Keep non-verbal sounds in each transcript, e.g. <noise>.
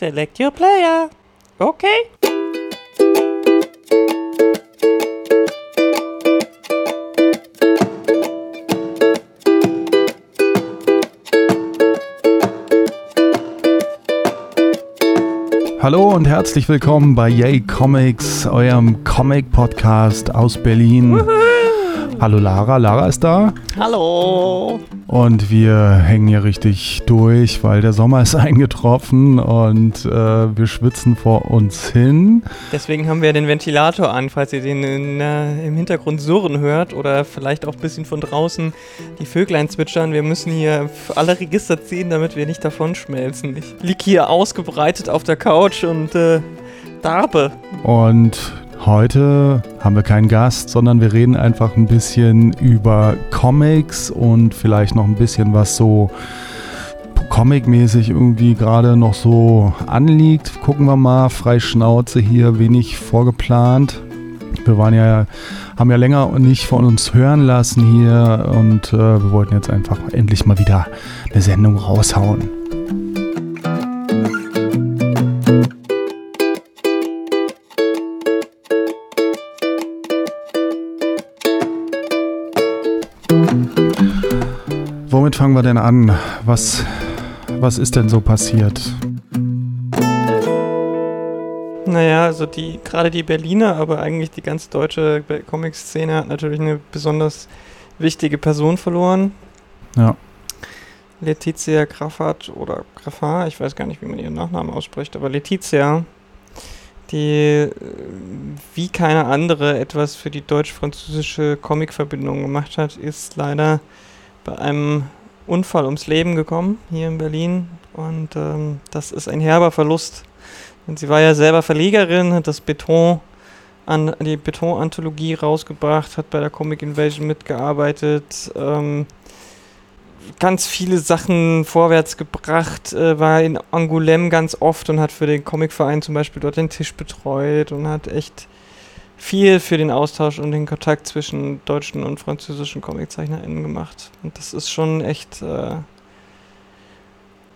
Select your player. Okay. Hallo und herzlich willkommen bei Yay Comics, eurem Comic-Podcast aus Berlin. Hallo Lara, Lara ist da. Hallo. Und wir hängen hier richtig durch, weil der Sommer ist <laughs> eingetroffen und äh, wir schwitzen vor uns hin. Deswegen haben wir den Ventilator an, falls ihr den in, äh, im Hintergrund surren hört oder vielleicht auch ein bisschen von draußen die Vöglein zwitschern. Wir müssen hier alle Register ziehen, damit wir nicht davon schmelzen. Ich liege hier ausgebreitet auf der Couch und äh, darbe. Und Heute haben wir keinen Gast, sondern wir reden einfach ein bisschen über Comics und vielleicht noch ein bisschen was so Comic-mäßig irgendwie gerade noch so anliegt. Gucken wir mal, frei Schnauze hier, wenig vorgeplant. Wir waren ja, haben ja länger nicht von uns hören lassen hier und äh, wir wollten jetzt einfach endlich mal wieder eine Sendung raushauen. Womit fangen wir denn an? Was, was ist denn so passiert? Naja, also die, gerade die Berliner, aber eigentlich die ganz deutsche Comic-Szene hat natürlich eine besonders wichtige Person verloren. Ja. Letizia Graffat oder Graffat, ich weiß gar nicht, wie man ihren Nachnamen ausspricht, aber Letizia, die äh, wie keine andere etwas für die deutsch-französische Comic-Verbindung gemacht hat, ist leider bei einem Unfall ums Leben gekommen hier in Berlin und ähm, das ist ein herber Verlust. Und sie war ja selber Verlegerin, hat das Beton an die Beton-Anthologie rausgebracht, hat bei der Comic Invasion mitgearbeitet, ähm, ganz viele Sachen vorwärts gebracht, äh, war in Angoulême ganz oft und hat für den Comicverein zum Beispiel dort den Tisch betreut und hat echt viel für den Austausch und den Kontakt zwischen deutschen und französischen ComiczeichnerInnen gemacht. Und das ist schon echt äh,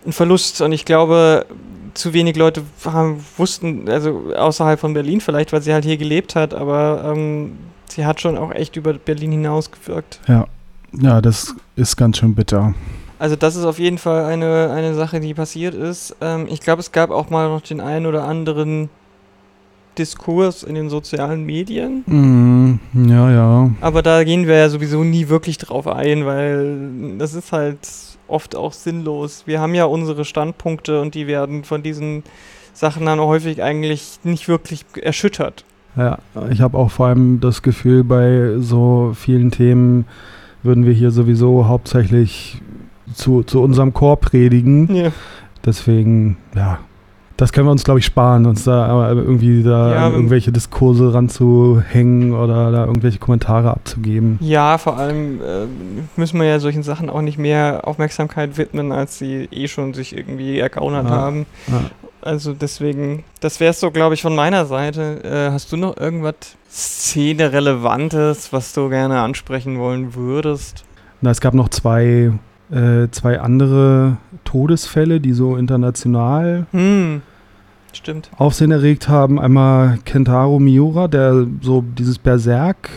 ein Verlust. Und ich glaube, zu wenig Leute haben, wussten, also außerhalb von Berlin vielleicht, weil sie halt hier gelebt hat, aber ähm, sie hat schon auch echt über Berlin hinaus gewirkt. Ja, ja, das ist ganz schön bitter. Also das ist auf jeden Fall eine, eine Sache, die passiert ist. Ähm, ich glaube, es gab auch mal noch den einen oder anderen Diskurs in den sozialen Medien. Mm, ja, ja. Aber da gehen wir ja sowieso nie wirklich drauf ein, weil das ist halt oft auch sinnlos. Wir haben ja unsere Standpunkte und die werden von diesen Sachen dann häufig eigentlich nicht wirklich erschüttert. Ja, ich habe auch vor allem das Gefühl, bei so vielen Themen würden wir hier sowieso hauptsächlich zu, zu unserem Chor predigen. Ja. Deswegen, ja, das können wir uns, glaube ich, sparen, uns da irgendwie da ja, irgendwelche Diskurse ranzuhängen oder da irgendwelche Kommentare abzugeben. Ja, vor allem äh, müssen wir ja solchen Sachen auch nicht mehr Aufmerksamkeit widmen, als sie eh schon sich irgendwie ergaunert ja, haben. Ja. Also deswegen, das wäre es so, glaube ich, von meiner Seite. Äh, hast du noch irgendwas Szene-Relevantes, was du gerne ansprechen wollen würdest? Na, es gab noch zwei äh, zwei andere Todesfälle, die so international hm. Stimmt. Aufsehen erregt haben. Einmal Kentaro Miura, der so dieses Berserk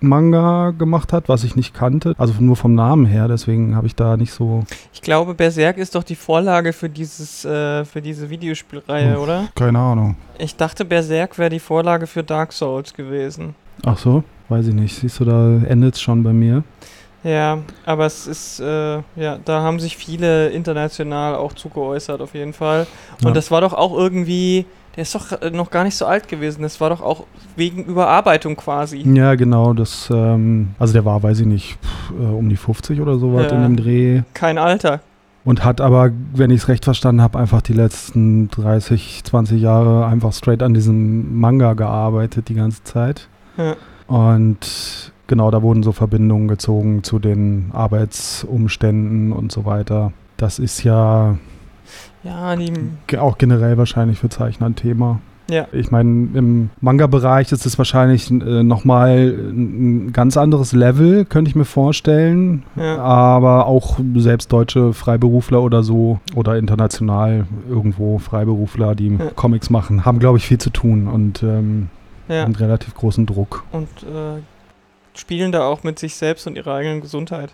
Manga gemacht hat, was ich nicht kannte. Also nur vom Namen her, deswegen habe ich da nicht so. Ich glaube, Berserk ist doch die Vorlage für dieses, äh, für diese Videospielreihe, Uff, oder? Keine Ahnung. Ich dachte, Berserk wäre die Vorlage für Dark Souls gewesen. Ach so, weiß ich nicht. Siehst du, da endet es schon bei mir. Ja, aber es ist, äh, ja, da haben sich viele international auch zugeäußert, auf jeden Fall. Und ja. das war doch auch irgendwie, der ist doch äh, noch gar nicht so alt gewesen. Das war doch auch wegen Überarbeitung quasi. Ja, genau. Das, ähm, also der war, weiß ich nicht, pff, äh, um die 50 oder so weit ja. in dem Dreh. Kein Alter. Und hat aber, wenn ich es recht verstanden habe, einfach die letzten 30, 20 Jahre einfach straight an diesem Manga gearbeitet die ganze Zeit. Ja. Und genau, da wurden so Verbindungen gezogen zu den Arbeitsumständen und so weiter. Das ist ja, ja auch generell wahrscheinlich für Zeichner ein Thema. Ja. Ich meine, im Manga-Bereich ist es wahrscheinlich äh, nochmal ein ganz anderes Level, könnte ich mir vorstellen. Ja. Aber auch selbst deutsche Freiberufler oder so oder international irgendwo Freiberufler, die Ja. Comics machen, haben, glaube ich, viel zu tun und ähm, einen relativ großen Druck. und äh, spielen da auch mit sich selbst und ihrer eigenen Gesundheit.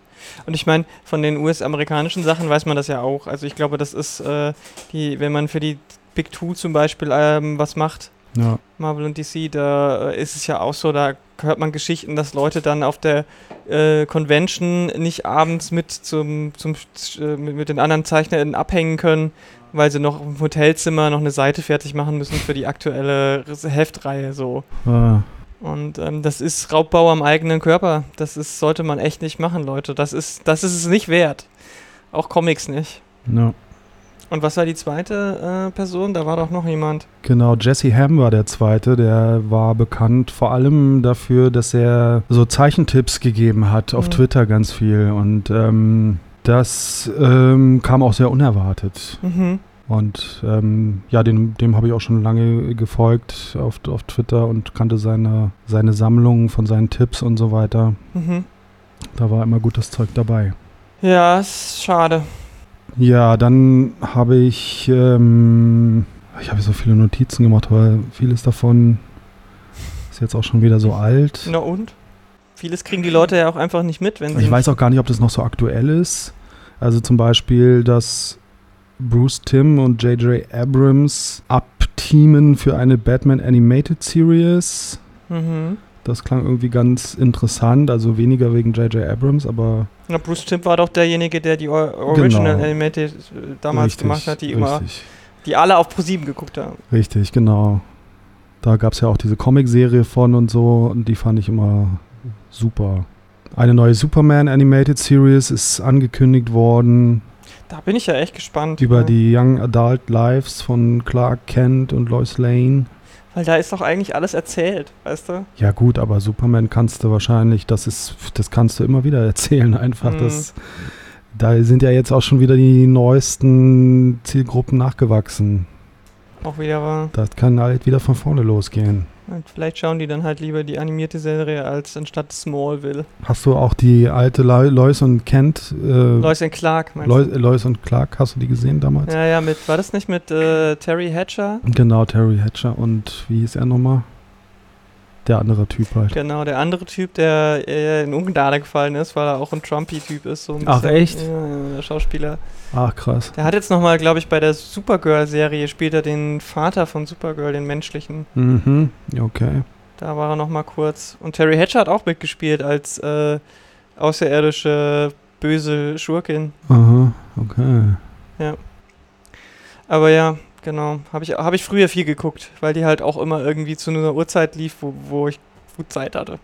Und ich meine, von den US-amerikanischen Sachen weiß man das ja auch. Also ich glaube, das ist äh, die, wenn man für die Big Two zum Beispiel ähm, was macht, Ja, Marvel und DC, da äh, ist es ja auch so, da hört man Geschichten, dass Leute dann auf der äh, Convention nicht abends mit zum, zum äh, mit, den anderen Zeichnern abhängen können, weil sie noch im Hotelzimmer noch eine Seite fertig machen müssen für die aktuelle Heftreihe so. äh, Und ähm, das ist Raubbau am eigenen Körper. Das ist, sollte man echt nicht machen, Leute. Das ist, das ist es nicht wert. Auch Comics nicht. ja. Und was war die zweite äh, Person? Da war doch noch jemand. Genau, Jesse Ham war der zweite. Der war bekannt vor allem dafür, dass er so Zeichentipps gegeben hat auf Mhm. Twitter ganz viel. Und ähm, das ähm, kam auch sehr unerwartet. Mhm. Und ähm, ja, dem, dem habe ich auch schon lange gefolgt auf, auf Twitter und kannte seine, seine Sammlung von seinen Tipps und so weiter. Mhm. Da war immer gutes Zeug dabei. Ja, ist schade. Ja, dann habe ich, ähm, ich habe so viele Notizen gemacht, aber vieles davon ist jetzt auch schon wieder so alt. Na und? Vieles kriegen die Leute ja auch einfach nicht mit, wenn sie. Ich weiß auch gar nicht, ob das noch so aktuell ist. Also zum Beispiel, dass Bruce Timm und J.J. Abrams abteamen für eine Batman Animated Series. Mhm. Das klang irgendwie ganz interessant, also weniger wegen J.J. Abrams, aber Na, Bruce Timm war doch derjenige, der die Or Original Genau. Animated äh, damals richtig, gemacht hat, die immer, richtig, die alle auf ProSieben geguckt haben. richtig, genau. Da gab es ja auch diese Comic-Serie von und so und die fand ich immer super. Eine neue Superman Animated Series ist angekündigt worden Da bin ich ja echt gespannt. über ja. die Young Adult Lives von Clark Kent und Lois Lane. Weil da ist doch eigentlich alles erzählt, weißt du? Ja gut, aber Superman kannst du wahrscheinlich, das ist, das kannst du immer wieder <laughs> erzählen einfach. Mhm. Das, da sind ja jetzt auch schon wieder die neuesten Zielgruppen nachgewachsen. Auch wieder war. Das kann halt wieder von vorne losgehen. Und vielleicht schauen die dann halt lieber die animierte Serie als anstatt Smallville. Hast du auch die alte Lo- Lois und Kent, äh, Lois and Clark, meinst Lois, Lois und Clark, hast du die gesehen damals? du? Ja, ja, mit, war das nicht mit äh, Terry Hatcher? Genau, Terry Hatcher und wie hieß er nochmal? Der andere Typ halt. Genau, der andere Typ, der äh, in Ungnade gefallen ist, weil er auch ein Trumpy-Typ ist. So ein Ach, bisschen. echt? Ja, ja, der Schauspieler. Ach krass. Der hat jetzt nochmal, glaube ich, bei der Supergirl-Serie spielt er den Vater von Supergirl, den menschlichen. Mhm, okay. Da war er nochmal kurz. Und Terry Hatcher hat auch mitgespielt als äh, außerirdische böse Schurkin. Aha, okay. Aber ja, genau. Habe ich, hab ich früher viel geguckt, weil die halt auch immer irgendwie zu einer Uhrzeit lief, wo, wo ich gut Zeit hatte.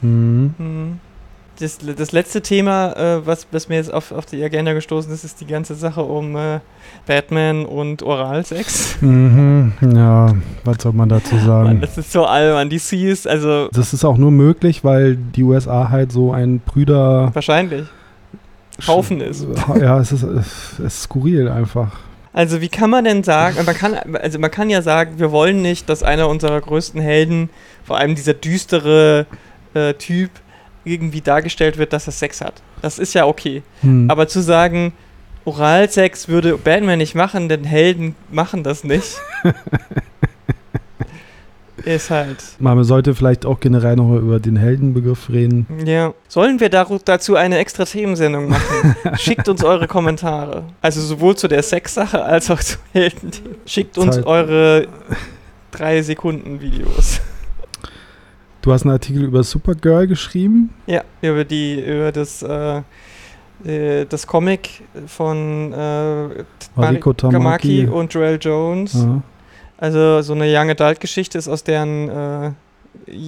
Mhm. Mhm. Das, das letzte Thema, äh, was, was mir jetzt auf, auf die Agenda gestoßen ist, ist die ganze Sache um äh, Batman und Oralsex. Mhm, ja, was soll man dazu Mann, sagen? das ist so albern. DC ist also Das ist auch nur möglich, weil die USA halt so ein Brüder... wahrscheinlich. Haufen ist. Ja, es ist, es ist skurril einfach. Also wie kann man denn sagen, man kann, also man kann ja sagen, wir wollen nicht, dass einer unserer größten Helden, vor allem dieser düstere äh, Typ, irgendwie dargestellt wird, dass er Sex hat. Das ist ja okay. Hm. Aber zu sagen, Oralsex würde Batman nicht machen, denn Helden machen das nicht. <laughs> ist halt. Man sollte vielleicht auch generell noch über den Heldenbegriff reden. Ja. Sollen wir dazu eine extra Themensendung machen? <laughs> Schickt uns eure Kommentare. Also sowohl zu der Sexsache als auch zu Helden. Schickt uns Zeit. eure drei Sekunden Videos. Du hast einen Artikel über Supergirl geschrieben. Ja, über die, über das, äh, äh, das Comic von äh, Mariko Gamaki Tamaki. und Joel Jones. Ja. Also so eine Young Adult Geschichte ist aus deren äh,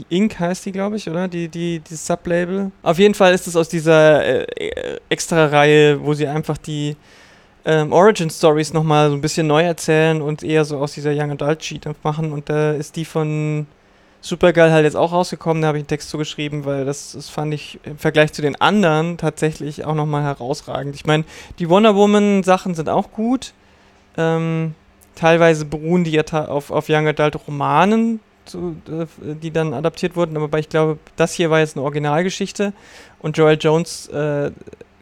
Inc. heißt die, glaube ich, oder? Die, die, die Sublabel. Auf jeden Fall ist es aus dieser äh, äh, Extra-Reihe, wo sie einfach die ähm, Origin Stories nochmal so ein bisschen neu erzählen und eher so aus dieser Young Adult Sheet machen. Und da ist die von Supergirl halt jetzt auch rausgekommen, da habe ich einen Text zugeschrieben, weil das, das fand ich im Vergleich zu den anderen tatsächlich auch nochmal herausragend. Ich meine, die Wonder Woman Sachen sind auch gut. Ähm, Teilweise beruhen die ja auf, auf Young Adult Romanen, so, äh, die dann adaptiert wurden, aber ich glaube, das hier war jetzt eine Originalgeschichte und Joel Jones äh,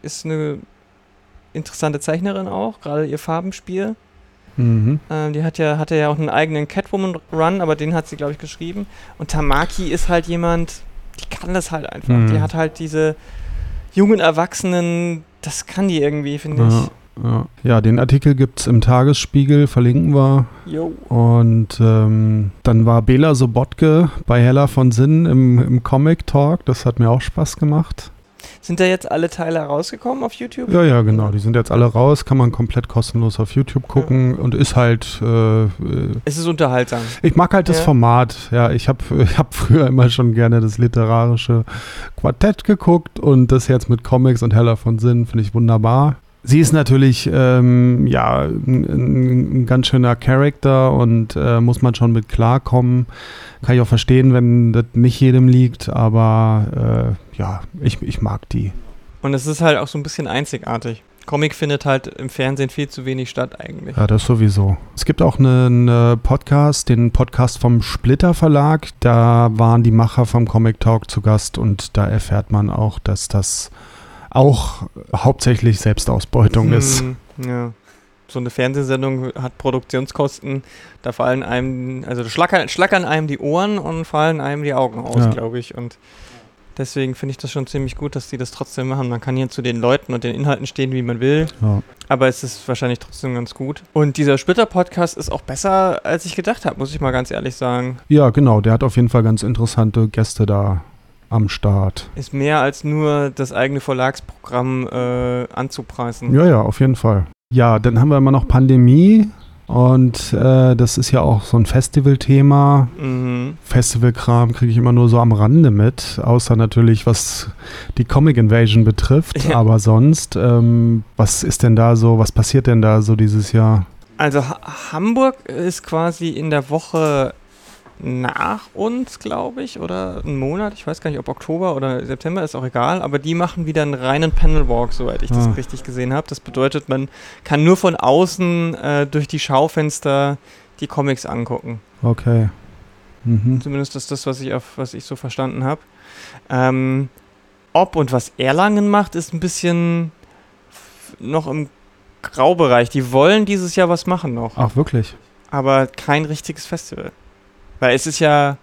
ist eine interessante Zeichnerin auch, gerade ihr Farbenspiel. Mhm. Ähm, die hat ja, hatte ja auch einen eigenen Catwoman-Run, aber den hat sie, glaube ich, geschrieben. Und Tamaki ist halt jemand, die kann das halt einfach. Mhm. Die hat halt diese jungen Erwachsenen, das kann die irgendwie, finde Ja, ich. Ja. ja, den Artikel gibt es im Tagesspiegel, verlinken wir. Jo. Und ähm, dann war Bela Sobotke bei Hella von Sinn im, im Comic Talk. Das hat mir auch Spaß gemacht. Sind da jetzt alle Teile rausgekommen auf YouTube? Ja, ja, genau. Die sind jetzt alle raus. Kann man komplett kostenlos auf YouTube gucken. Und ist halt. Äh, äh, Es ist unterhaltsam. ich mag halt das Ja. Format. Ja, ich habe <laughs> ich hab früher immer schon gerne das literarische Quartett geguckt. Und das jetzt mit Comics und Hella von Sinn finde ich wunderbar. Sie ist natürlich ähm, ja ein, ein, ganz schöner Charakter und äh, muss man schon mit klarkommen. Kann ich auch verstehen, wenn das nicht jedem liegt, aber äh, ja, ich, ich mag die. Und es ist halt auch so ein bisschen einzigartig. Comic findet halt im Fernsehen viel zu wenig statt eigentlich. Ja, das sowieso. Es gibt auch einen äh, Podcast, den Podcast vom Splitter Verlag. Da waren die Macher vom Comic Talk zu Gast und da erfährt man auch, dass das auch hauptsächlich Selbstausbeutung ist. Hm, Ja. So eine Fernsehsendung hat Produktionskosten, da fallen einem, also schlackern, schlackern einem die Ohren und fallen einem die Augen aus, Ja. glaube ich. Und deswegen finde ich das schon ziemlich gut, dass die das trotzdem machen. Man kann hier zu den Leuten und den Inhalten stehen, wie man will, Ja. aber es ist wahrscheinlich trotzdem ganz gut. Und dieser Splitter-Podcast ist auch besser, als ich gedacht habe, muss ich mal ganz ehrlich sagen. ja, genau. Der hat auf jeden Fall ganz interessante Gäste da am Start. Ist mehr als nur das eigene Verlagsprogramm äh, anzupreisen. Ja, ja, auf jeden Fall. Ja, dann haben wir immer noch Pandemie und äh, das ist ja auch so ein Festivalthema. Mhm. Festivalkram kriege ich immer nur so am Rande mit, außer natürlich was die Comic Invasion betrifft. Aber sonst, ähm, was ist denn da so, was passiert denn da so dieses Jahr? Also ha Hamburg ist quasi in der Woche nach uns, glaube ich, oder einen Monat. Ich weiß gar nicht, ob Oktober oder September, ist auch egal. Aber die machen wieder einen reinen Panelwalk, soweit ich das Ah. richtig gesehen habe. Das bedeutet, man kann nur von außen äh, durch die Schaufenster die Comics angucken. Okay. Mhm. Zumindest ist das, was ich, auf, was ich so verstanden habe. Ähm, ob und was Erlangen macht, ist ein bisschen noch im Graubereich. Die wollen dieses Jahr was machen noch. Ach, wirklich? aber kein richtiges Festival. Weil es ist ja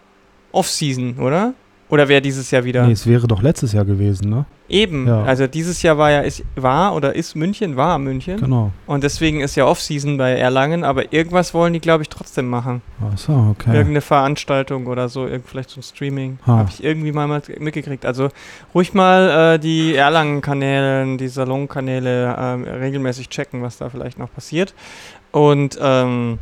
Off-Season, oder? Oder wäre dieses Jahr wieder? Nee, es wäre doch letztes Jahr gewesen, ne? Eben. Ja. Also dieses Jahr war ja, ist, war oder ist München, war München. Genau. Und deswegen ist ja Off-Season bei Erlangen, aber irgendwas wollen die, glaube ich, trotzdem machen. Ach so, okay. Irgendeine Veranstaltung oder so, irgend, vielleicht so ein Streaming. Habe ich irgendwie mal mal mitgekriegt. Also ruhig mal äh, die Erlangen-Kanäle, die Salon-Kanäle ähm, regelmäßig checken, was da vielleicht noch passiert. Und ähm,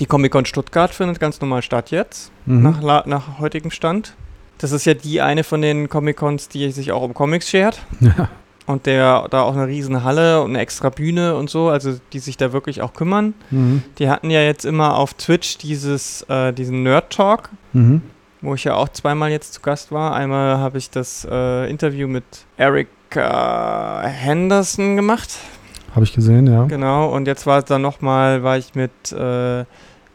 die Comic-Con Stuttgart findet ganz normal statt jetzt, Mhm. nach, nach heutigem Stand. Das ist ja die eine von den Comic-Cons, die sich auch um Comics schert. Ja. Und der da auch eine riesen Halle und eine extra Bühne und so, also die sich da wirklich auch kümmern. Mhm. Die hatten ja jetzt immer auf Twitch dieses, äh, diesen Nerd Talk, Mhm. wo ich ja auch zweimal jetzt zu Gast war. Einmal habe ich das äh, Interview mit Eric äh, Henderson gemacht, Habe ich gesehen, ja. genau. Und jetzt war es dann nochmal, war ich mit äh,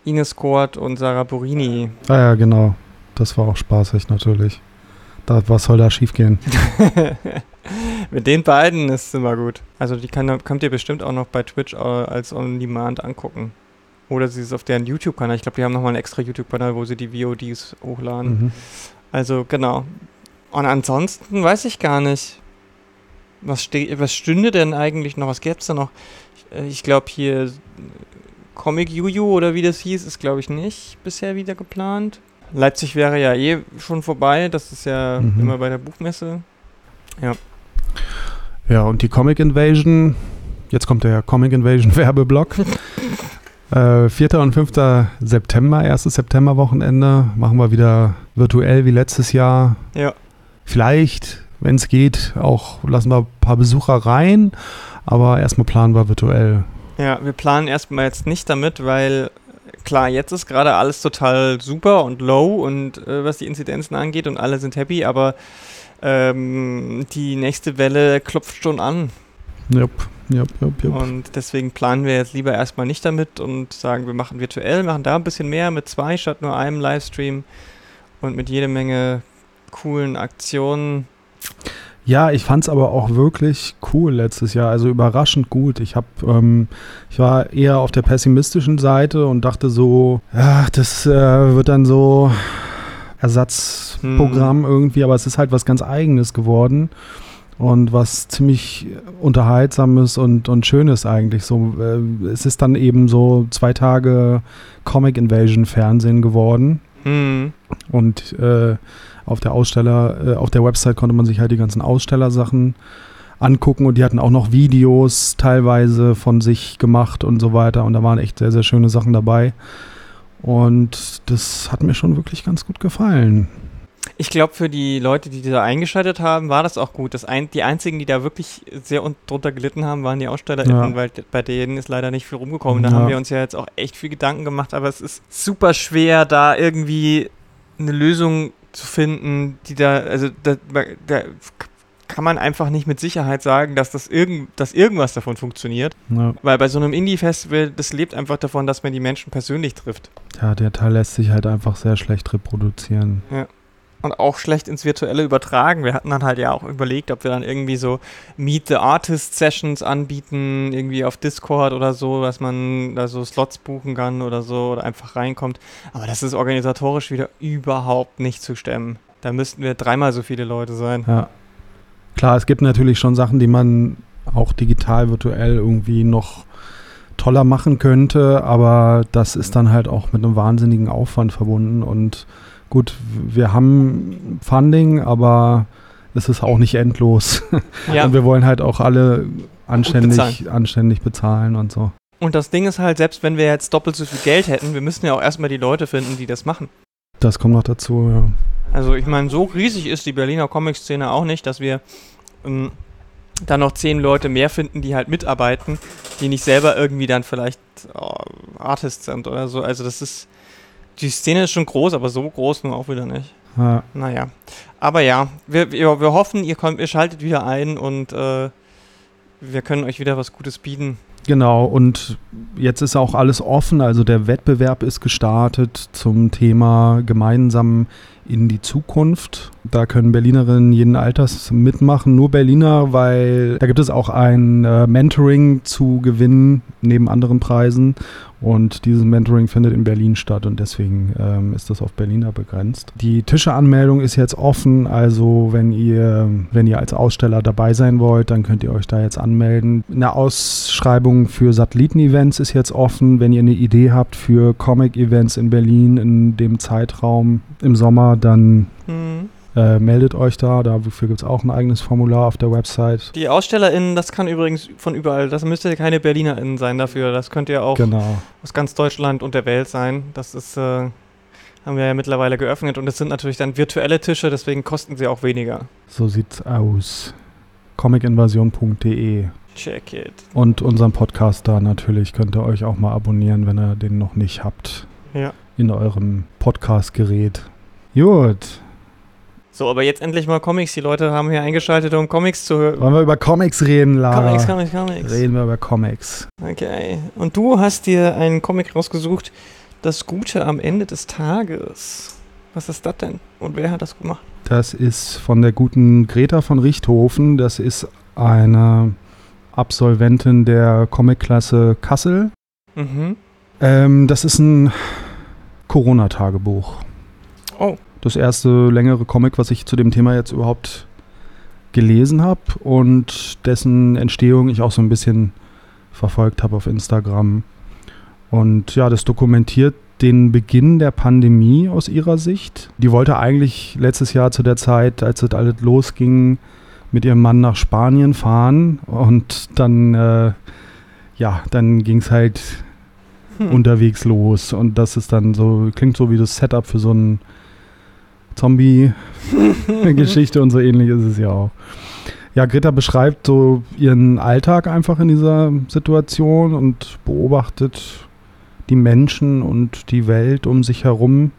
Ines Kort und Sarah Borini. Ah ja, genau. Das war auch spaßig natürlich. Da, was soll da schiefgehen? <laughs> mit den beiden ist es immer gut. Also die kann, könnt ihr bestimmt auch noch bei Twitch äh, als On-Demand angucken. Oder sie ist auf deren YouTube-Kanal. Ich glaube, die haben nochmal einen extra YouTube-Kanal, wo sie die VODs hochladen. Mhm. Also genau. Und ansonsten weiß ich gar nicht. Was, was stünde denn eigentlich noch? Was gäbe es da noch? Ich, äh, ich glaube hier Comic Juju oder wie das hieß, ist glaube ich nicht bisher wieder geplant. Leipzig wäre ja eh schon vorbei. Das ist ja Mhm. immer bei der Buchmesse. Ja, und die Comic Invasion, jetzt kommt der Comic Invasion <laughs> Werbeblock. <laughs> äh, 4. und 5. September, erstes Septemberwochenende, machen wir wieder virtuell wie letztes Jahr. Ja. Vielleicht, wenn es geht, auch lassen wir ein paar Besucher rein, aber erstmal planen wir virtuell. Ja, wir planen erstmal jetzt nicht damit, weil klar, jetzt ist gerade alles total super und low und äh, was die Inzidenzen angeht und alle sind happy, aber ähm, die nächste Welle klopft schon an. Jupp, jupp, jupp, jupp. Und deswegen planen wir jetzt lieber erstmal nicht damit und sagen, wir machen virtuell, machen da ein bisschen mehr mit zwei statt nur einem Livestream und mit jede Menge coolen Aktionen. Ja, ich fand es aber auch wirklich cool letztes Jahr, also überraschend gut. Ich habe, ähm, ich war eher auf der pessimistischen Seite und dachte so, ja, das äh, wird dann so Ersatzprogramm Hm. irgendwie, aber es ist halt was ganz Eigenes geworden und was ziemlich unterhaltsames und, und schönes eigentlich. So, äh, es ist dann eben so zwei Tage Comic Invasion Fernsehen geworden. Hm. Und äh, auf der Aussteller, äh, auf der Website konnte man sich halt die ganzen Ausstellersachen angucken und die hatten auch noch Videos teilweise von sich gemacht und so weiter. Und da waren echt sehr, sehr schöne Sachen dabei. Und das hat mir schon wirklich ganz gut gefallen. Ich glaube, für die Leute, die da eingeschaltet haben, war das auch gut. Das ein, die einzigen, die da wirklich sehr un drunter gelitten haben, waren die AusstellerInnen, Ja. weil bei denen ist leider nicht viel rumgekommen. Da Ja. haben wir uns ja jetzt auch echt viel Gedanken gemacht, aber es ist super schwer, da irgendwie eine Lösung zu finden, die da, also da, da kann man einfach nicht mit Sicherheit sagen, dass das irgend, dass irgendwas davon funktioniert. Ja. Weil bei so einem Indie-Festival, das lebt einfach davon, dass man die Menschen persönlich trifft. ja, der Teil lässt sich halt einfach sehr schlecht reproduzieren. Und auch schlecht ins Virtuelle übertragen. Wir hatten dann halt ja auch überlegt, ob wir dann irgendwie so Meet the Artist Sessions anbieten, irgendwie auf Discord oder so, dass man da so Slots buchen kann oder so oder einfach reinkommt. Aber das ist organisatorisch wieder überhaupt nicht zu stemmen. Da müssten wir dreimal so viele Leute sein. Ja. Klar, es gibt natürlich schon Sachen, die man auch digital, virtuell irgendwie noch toller machen könnte, aber das ist dann halt auch mit einem wahnsinnigen Aufwand verbunden. Und gut, wir haben Funding, aber es ist auch nicht endlos. Ja. Und wir wollen halt auch alle anständig, bezahlen. anständig bezahlen und so. Und das Ding ist halt, selbst wenn wir jetzt doppelt so viel Geld hätten, wir müssen ja auch erstmal die Leute finden, die das machen. Das kommt noch dazu, ja. Also ich meine, so riesig ist die Berliner Comic-Szene auch nicht, dass wir ähm, da noch zehn Leute mehr finden, die halt mitarbeiten, die nicht selber irgendwie dann vielleicht oh, Artists sind oder so. Also das ist, die Szene ist schon groß, aber so groß nun auch wieder nicht. ja. Naja, aber ja, wir, wir, wir hoffen, ihr, kommt, ihr schaltet wieder ein und äh, wir können euch wieder was Gutes bieten. Genau, und jetzt ist auch alles offen. Also der Wettbewerb ist gestartet zum Thema gemeinsam in die Zukunft. Da können Berlinerinnen jeden Alters mitmachen, nur Berliner, weil da gibt es auch ein äh, Mentoring zu gewinnen neben anderen Preisen. Und dieses Mentoring findet in Berlin statt und deswegen ähm, ist das auf Berliner begrenzt. Die Tischeanmeldung ist jetzt offen, also wenn ihr, wenn ihr als Aussteller dabei sein wollt, dann könnt ihr euch da jetzt anmelden. Eine Ausschreibung für Satelliten-Events ist jetzt offen. Wenn ihr eine Idee habt für Comic-Events in Berlin in dem Zeitraum im Sommer, dann Hm. äh, meldet euch da. Dafür gibt es auch ein eigenes Formular auf der Website. Die AusstellerInnen, das kann übrigens von überall, das müsst ihr keine BerlinerInnen sein dafür, das könnt ihr auch Genau. aus ganz Deutschland und der Welt sein. Das ist, äh, haben wir ja mittlerweile geöffnet und es sind natürlich dann virtuelle Tische, deswegen kosten sie auch weniger. So sieht's aus. comicinvasion.de Check it. und unseren Podcast da natürlich könnt ihr euch auch mal abonnieren, wenn ihr den noch nicht habt Ja. in eurem Podcast-Gerät. Gut, So, aber jetzt endlich mal Comics. Die Leute haben hier eingeschaltet, um Comics zu hören. wollen wir über Comics reden, Lara? Comics, Comics, Comics. Reden wir über Comics. Okay. Und du hast dir einen Comic rausgesucht, Das Gute am Ende des Tages. Was ist das denn? Und wer hat das gemacht? Das ist von der guten Greta von Richthofen. Das ist eine Absolventin der Comic-Klasse Kassel. Mhm. Ähm, das ist ein Corona-Tagebuch. Das erste längere Comic, was ich zu dem Thema jetzt überhaupt gelesen habe und dessen Entstehung ich auch so ein bisschen verfolgt habe auf Instagram. Und ja, das dokumentiert den Beginn der Pandemie aus ihrer Sicht. Die wollte eigentlich letztes Jahr zu der Zeit, als das alles losging, mit ihrem Mann nach Spanien fahren und dann, äh, ja, dann ging es halt Hm. unterwegs los. Und das ist dann so, klingt so wie das Setup für so ein Zombie-Geschichte <laughs> und so ähnlich ist es ja auch. Ja, Greta beschreibt so ihren Alltag einfach in dieser Situation und beobachtet die Menschen und die Welt um sich herum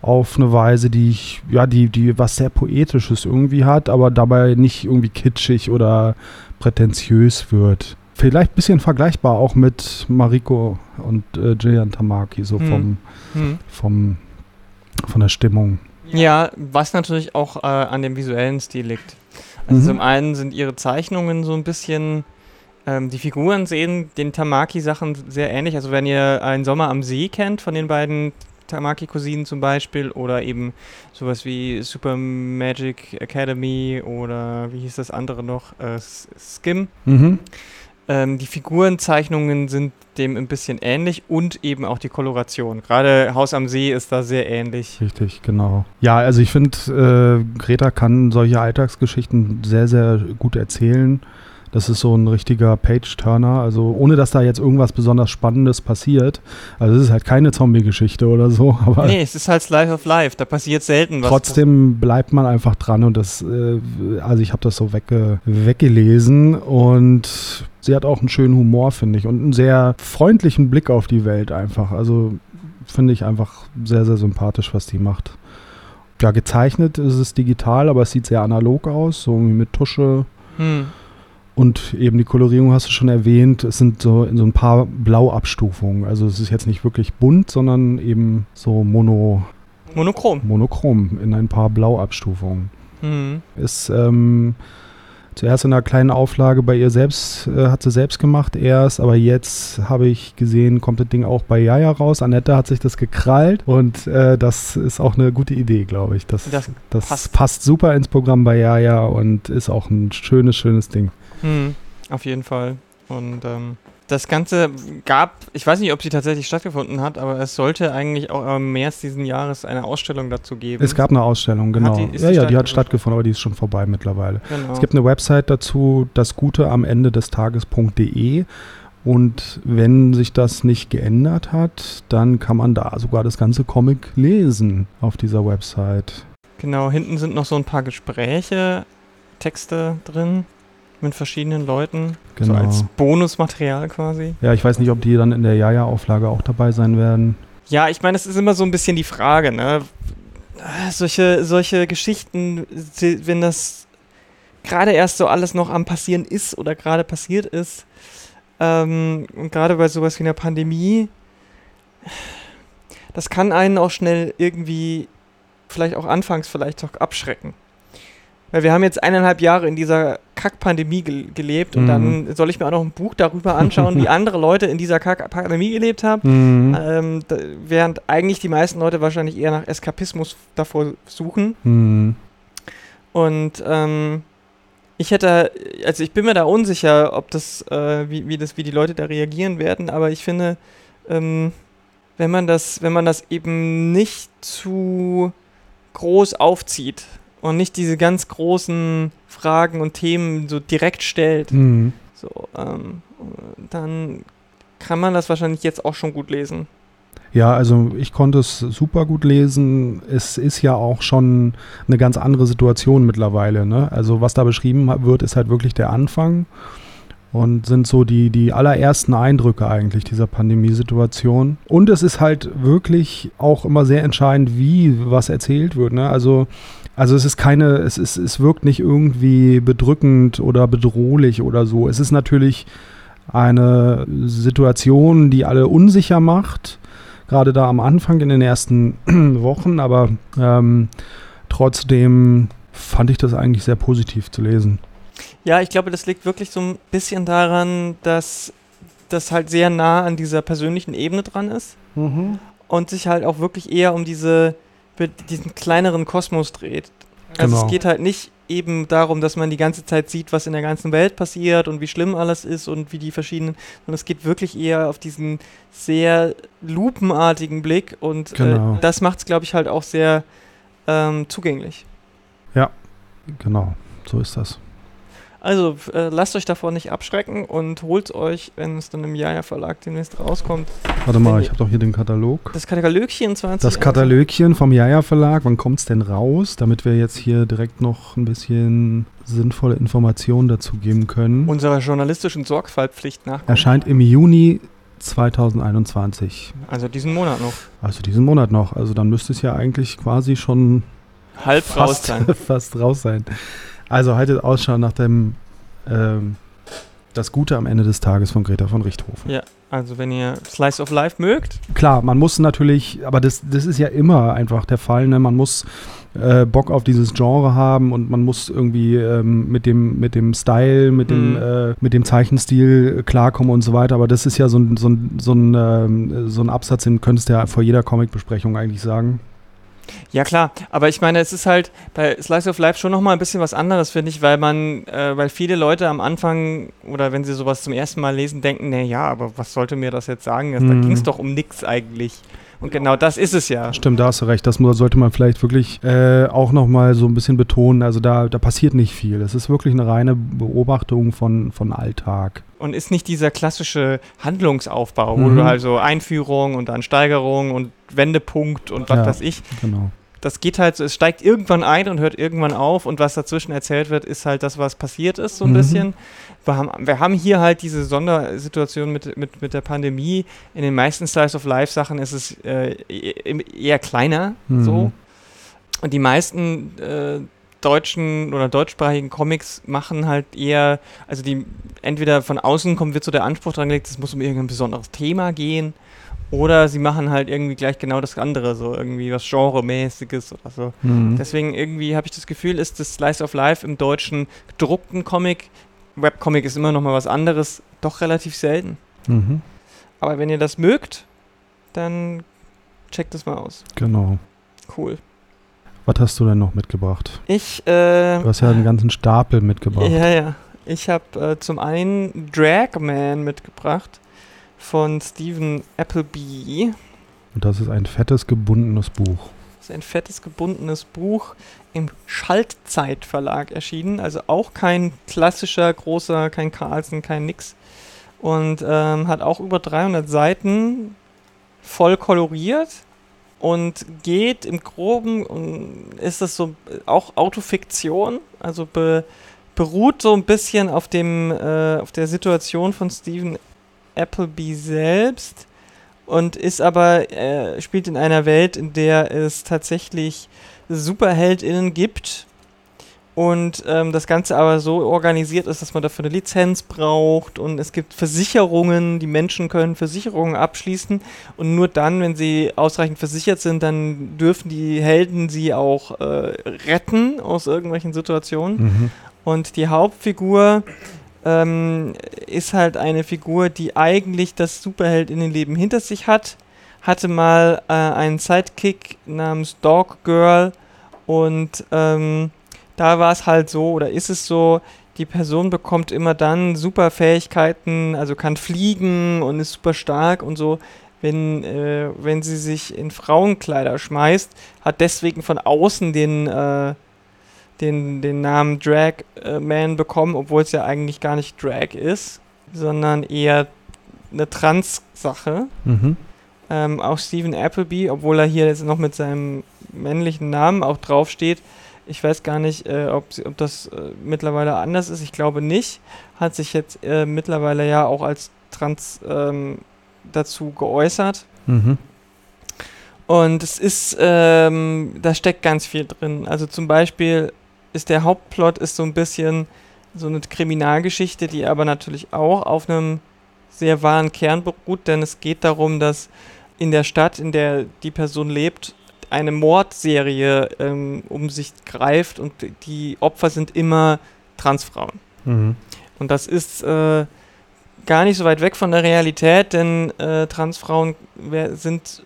auf eine Weise, die ich, ja, die, die was sehr Poetisches irgendwie hat, aber dabei nicht irgendwie kitschig oder prätentiös wird. Vielleicht ein bisschen vergleichbar auch mit Mariko und äh, Jillian Tamaki, so Hm. vom, Hm. vom, von der Stimmung. Ja, was natürlich auch äh, an dem visuellen Stil liegt. Also Mhm. zum einen sind ihre Zeichnungen so ein bisschen, ähm, die Figuren sehen den Tamaki-Sachen sehr ähnlich. Also wenn ihr einen Sommer am See kennt von den beiden Tamaki-Cousinen zum Beispiel oder eben sowas wie Super Magic Academy oder wie hieß das andere noch, äh, Skim. Mhm. Ähm, die Figurenzeichnungen sind dem ein bisschen ähnlich und eben auch die Koloration. Gerade Haus am See ist da sehr ähnlich. Richtig, genau. Ja, also ich finde, äh, Greta kann solche Alltagsgeschichten sehr, sehr gut erzählen. Das ist so ein richtiger Page-Turner, also ohne dass da jetzt irgendwas besonders Spannendes passiert. Also es ist halt keine Zombie-Geschichte oder so, <laughs> aber Nee, es ist halt Slice of Life, da passiert selten was. trotzdem bleibt man einfach dran und das, äh, also ich habe das so wegge weggelesen und sie hat auch einen schönen Humor, finde ich, und einen sehr freundlichen Blick auf die Welt einfach. Also finde ich einfach sehr, sehr sympathisch, was die macht. Ja, gezeichnet ist es digital, aber es sieht sehr analog aus, so mit Tusche. Hm. Und eben die Kolorierung hast du schon erwähnt. Es sind so in so ein paar Blauabstufungen. Also es ist jetzt nicht wirklich bunt, sondern eben so mono, Monochrom. monochrom in ein paar Blauabstufungen. Hm. Ist ähm, zuerst in einer kleinen Auflage bei ihr selbst, äh, hat sie selbst gemacht erst, aber jetzt habe ich gesehen, kommt das Ding auch bei Jaja raus. Annette hat sich das gekrallt und äh, das ist auch eine gute Idee, glaube ich. Das, Das das passt. passt. super ins Programm bei Jaja und ist auch ein schönes, schönes Ding. Hm. Auf jeden Fall. Und ähm, das Ganze gab, ich weiß nicht, ob sie tatsächlich stattgefunden hat, aber es sollte eigentlich auch im März diesen Jahres eine Ausstellung dazu geben. Es gab eine Ausstellung, genau. die- ja, die ja, die hat stattgefunden? stattgefunden, aber die ist schon vorbei mittlerweile. genau. Es gibt eine Website dazu, das Gute am Ende des Tages.de. Und wenn sich das nicht geändert hat, dann kann man da sogar das ganze Comic lesen auf dieser Website. Genau, hinten sind noch so ein paar Gespräche, Texte drin mit verschiedenen Leuten. Genau. So als Bonusmaterial quasi. ja, ich weiß nicht, ob die dann in der Jaja-Auflage auch dabei sein werden. Ja, ich meine, es ist immer so ein bisschen die Frage, ne? Solche, solche Geschichten, wenn das gerade erst so alles noch am Passieren ist oder gerade passiert ist, ähm, und gerade bei sowas wie einer Pandemie, das kann einen auch schnell irgendwie, vielleicht auch anfangs vielleicht auch abschrecken. Weil wir haben jetzt eineinhalb Jahre in dieser Kack-Pandemie ge gelebt und Mhm. dann soll ich mir auch noch ein Buch darüber anschauen, wie <laughs> andere Leute in dieser Kack-Pandemie gelebt haben. Mhm. Ähm, da, während eigentlich die meisten Leute wahrscheinlich eher nach Eskapismus davor suchen. Mhm. Und ähm, ich hätte, also ich bin mir da unsicher, ob das, äh, wie, wie das, wie die Leute da reagieren werden, aber ich finde, ähm, wenn man das, wenn man das eben nicht zu groß aufzieht und nicht diese ganz großen Fragen und Themen so direkt stellt, Mhm. so, ähm, dann kann man das wahrscheinlich jetzt auch schon gut lesen. Ja, also ich konnte es super gut lesen. Es ist ja auch schon eine ganz andere Situation mittlerweile. Ne? Also was da beschrieben wird, ist halt wirklich der Anfang und sind so die, die allerersten Eindrücke eigentlich dieser Pandemiesituation. Und es ist halt wirklich auch immer sehr entscheidend, wie was erzählt wird. Ne? Also, also es ist keine, es, ist, es wirkt nicht irgendwie bedrückend oder bedrohlich oder so. Es ist natürlich eine Situation, die alle unsicher macht gerade da am Anfang in den ersten <clears throat> Wochen, aber ähm, trotzdem fand ich das eigentlich sehr positiv zu lesen. Ja, ich glaube, das liegt wirklich so ein bisschen daran, dass das halt sehr nah an dieser persönlichen Ebene dran ist und sich halt auch wirklich eher um diese, diesen kleineren Kosmos dreht. Also Genau. es geht halt nicht eben darum, dass man die ganze Zeit sieht, was in der ganzen Welt passiert und wie schlimm alles ist und wie die verschiedenen, sondern es geht wirklich eher auf diesen sehr lupenartigen Blick und Genau. äh, das macht es, glaube ich, halt auch sehr ähm, zugänglich. Genau, so ist das. Also äh, lasst euch davor nicht abschrecken und holt euch, wenn es dann im Jaja Verlag demnächst rauskommt, Warte mal, ich habe doch hier den Katalog. das Katalogchen 20. Das Katalogchen vom Jaja Verlag, wann kommt es denn raus, damit wir jetzt hier direkt noch ein bisschen sinnvolle Informationen dazu geben können? unserer journalistischen Sorgfaltspflicht nach. Erscheint im Juni 2021. Also diesen Monat noch. Also diesen Monat noch. Also dann müsste es ja eigentlich quasi schon Halb <laughs> fast raus sein. fast raus sein. Also haltet Ausschau nach dem ähm, Das Gute am Ende des Tages von Greta von Richthofen. Ja, also wenn ihr Slice of Life mögt, Klar, man muss natürlich, aber das, das ist ja immer einfach der Fall, ne? Man muss äh, Bock auf dieses Genre haben und man muss irgendwie ähm, mit, dem, mit dem Style, mit dem, Mhm. äh, mit dem Zeichenstil äh, klarkommen und so weiter. Aber das ist ja so ein, so ein, so ein, ähm, so ein Absatz, den könntest du ja vor jeder Comic-Besprechung eigentlich sagen. Ja klar, aber ich meine, es ist halt bei Slice of Life schon nochmal ein bisschen was anderes, finde ich, weil man, äh, weil viele Leute am Anfang oder wenn sie sowas zum ersten Mal lesen, denken, na ja, aber was sollte mir das jetzt sagen? Da Mhm. ging es doch um nix eigentlich. Und genau das ist es ja. Stimmt, da hast du recht. Das sollte man vielleicht wirklich äh, auch nochmal so ein bisschen betonen. Also da, da passiert nicht viel. Es ist wirklich eine reine Beobachtung von, von Alltag. Und ist nicht dieser klassische Handlungsaufbau, wo Mhm. du also Einführung und dann Steigerung und Wendepunkt und was Ja. weiß ich. Genau. Das geht halt so, es steigt irgendwann ein und hört irgendwann auf und was dazwischen erzählt wird, ist halt das, was passiert ist, so ein Mhm. bisschen. Wir haben, wir haben hier halt diese Sondersituation mit, mit, mit der Pandemie. In den meisten Slice of Life Sachen ist es äh, e- eher kleiner, Mhm. so. Und die meisten äh, deutschen oder deutschsprachigen Comics machen halt eher, also die entweder von außen kommt, wird so der Anspruch dran gelegt, es muss um irgendein besonderes Thema gehen, oder sie machen halt irgendwie gleich genau das andere, so irgendwie was Genremäßiges oder so. Mhm. Deswegen irgendwie habe ich das Gefühl, ist das Slice of Life im deutschen gedruckten Comic, Webcomic ist immer noch mal was anderes, doch relativ selten. Mhm. Aber wenn ihr das mögt, dann checkt das mal aus. Genau. Cool. Was hast du denn noch mitgebracht? Ich, äh, Du hast ja einen ganzen Stapel mitgebracht. Ja, ja. Ich habe äh, zum einen Dragman mitgebracht von Stephen Appleby. Und das ist ein fettes, gebundenes Buch. Das ist ein fettes, gebundenes Buch im Schaltzeitverlag erschienen. Also auch kein klassischer, großer, kein Carlsen, kein Nix. Und ähm, hat auch über 300 Seiten, voll koloriert und geht im Groben, und ist das so äh, auch Autofiktion, also be, beruht so ein bisschen auf, dem, äh, auf der Situation von Stephen Appleby selbst und ist aber, äh, spielt in einer Welt, in der es tatsächlich SuperheldInnen gibt und ähm, das Ganze aber so organisiert ist, dass man dafür eine Lizenz braucht und es gibt Versicherungen, die Menschen können Versicherungen abschließen und nur dann, wenn sie ausreichend versichert sind, dann dürfen die Helden sie auch äh, retten aus irgendwelchen Situationen. Mhm. Und die Hauptfigur ähm, ist halt eine Figur, die eigentlich das Superheldinnenleben hinter sich hat. Hatte mal äh, einen Sidekick namens Dog Girl und ähm, da war es halt so oder ist es so, die Person bekommt immer dann super Fähigkeiten, also kann fliegen und ist super stark und so, wenn, äh, wenn sie sich in Frauenkleider schmeißt, hat deswegen von außen den, äh, den, den Namen Drag äh, Man bekommen, obwohl es ja eigentlich gar nicht Drag ist, sondern eher eine Trans-Sache. Mhm. Ähm, auch Stephen Appleby, obwohl er hier jetzt noch mit seinem männlichen Namen auch draufsteht. Ich weiß gar nicht, äh, ob, ob das äh, mittlerweile anders ist. Ich glaube nicht. Hat sich jetzt äh, mittlerweile ja auch als Trans ähm, dazu geäußert. Mhm. Und es ist, ähm, da steckt ganz viel drin. Also zum Beispiel ist der Hauptplot ist so ein bisschen so eine Kriminalgeschichte, die aber natürlich auch auf einem sehr wahren Kern beruht, denn es geht darum, dass in der Stadt, in der die Person lebt, eine Mordserie ähm, um sich greift und die Opfer sind immer Transfrauen. Mhm. Und das ist äh, gar nicht so weit weg von der Realität, denn äh, Transfrauen wer- sind,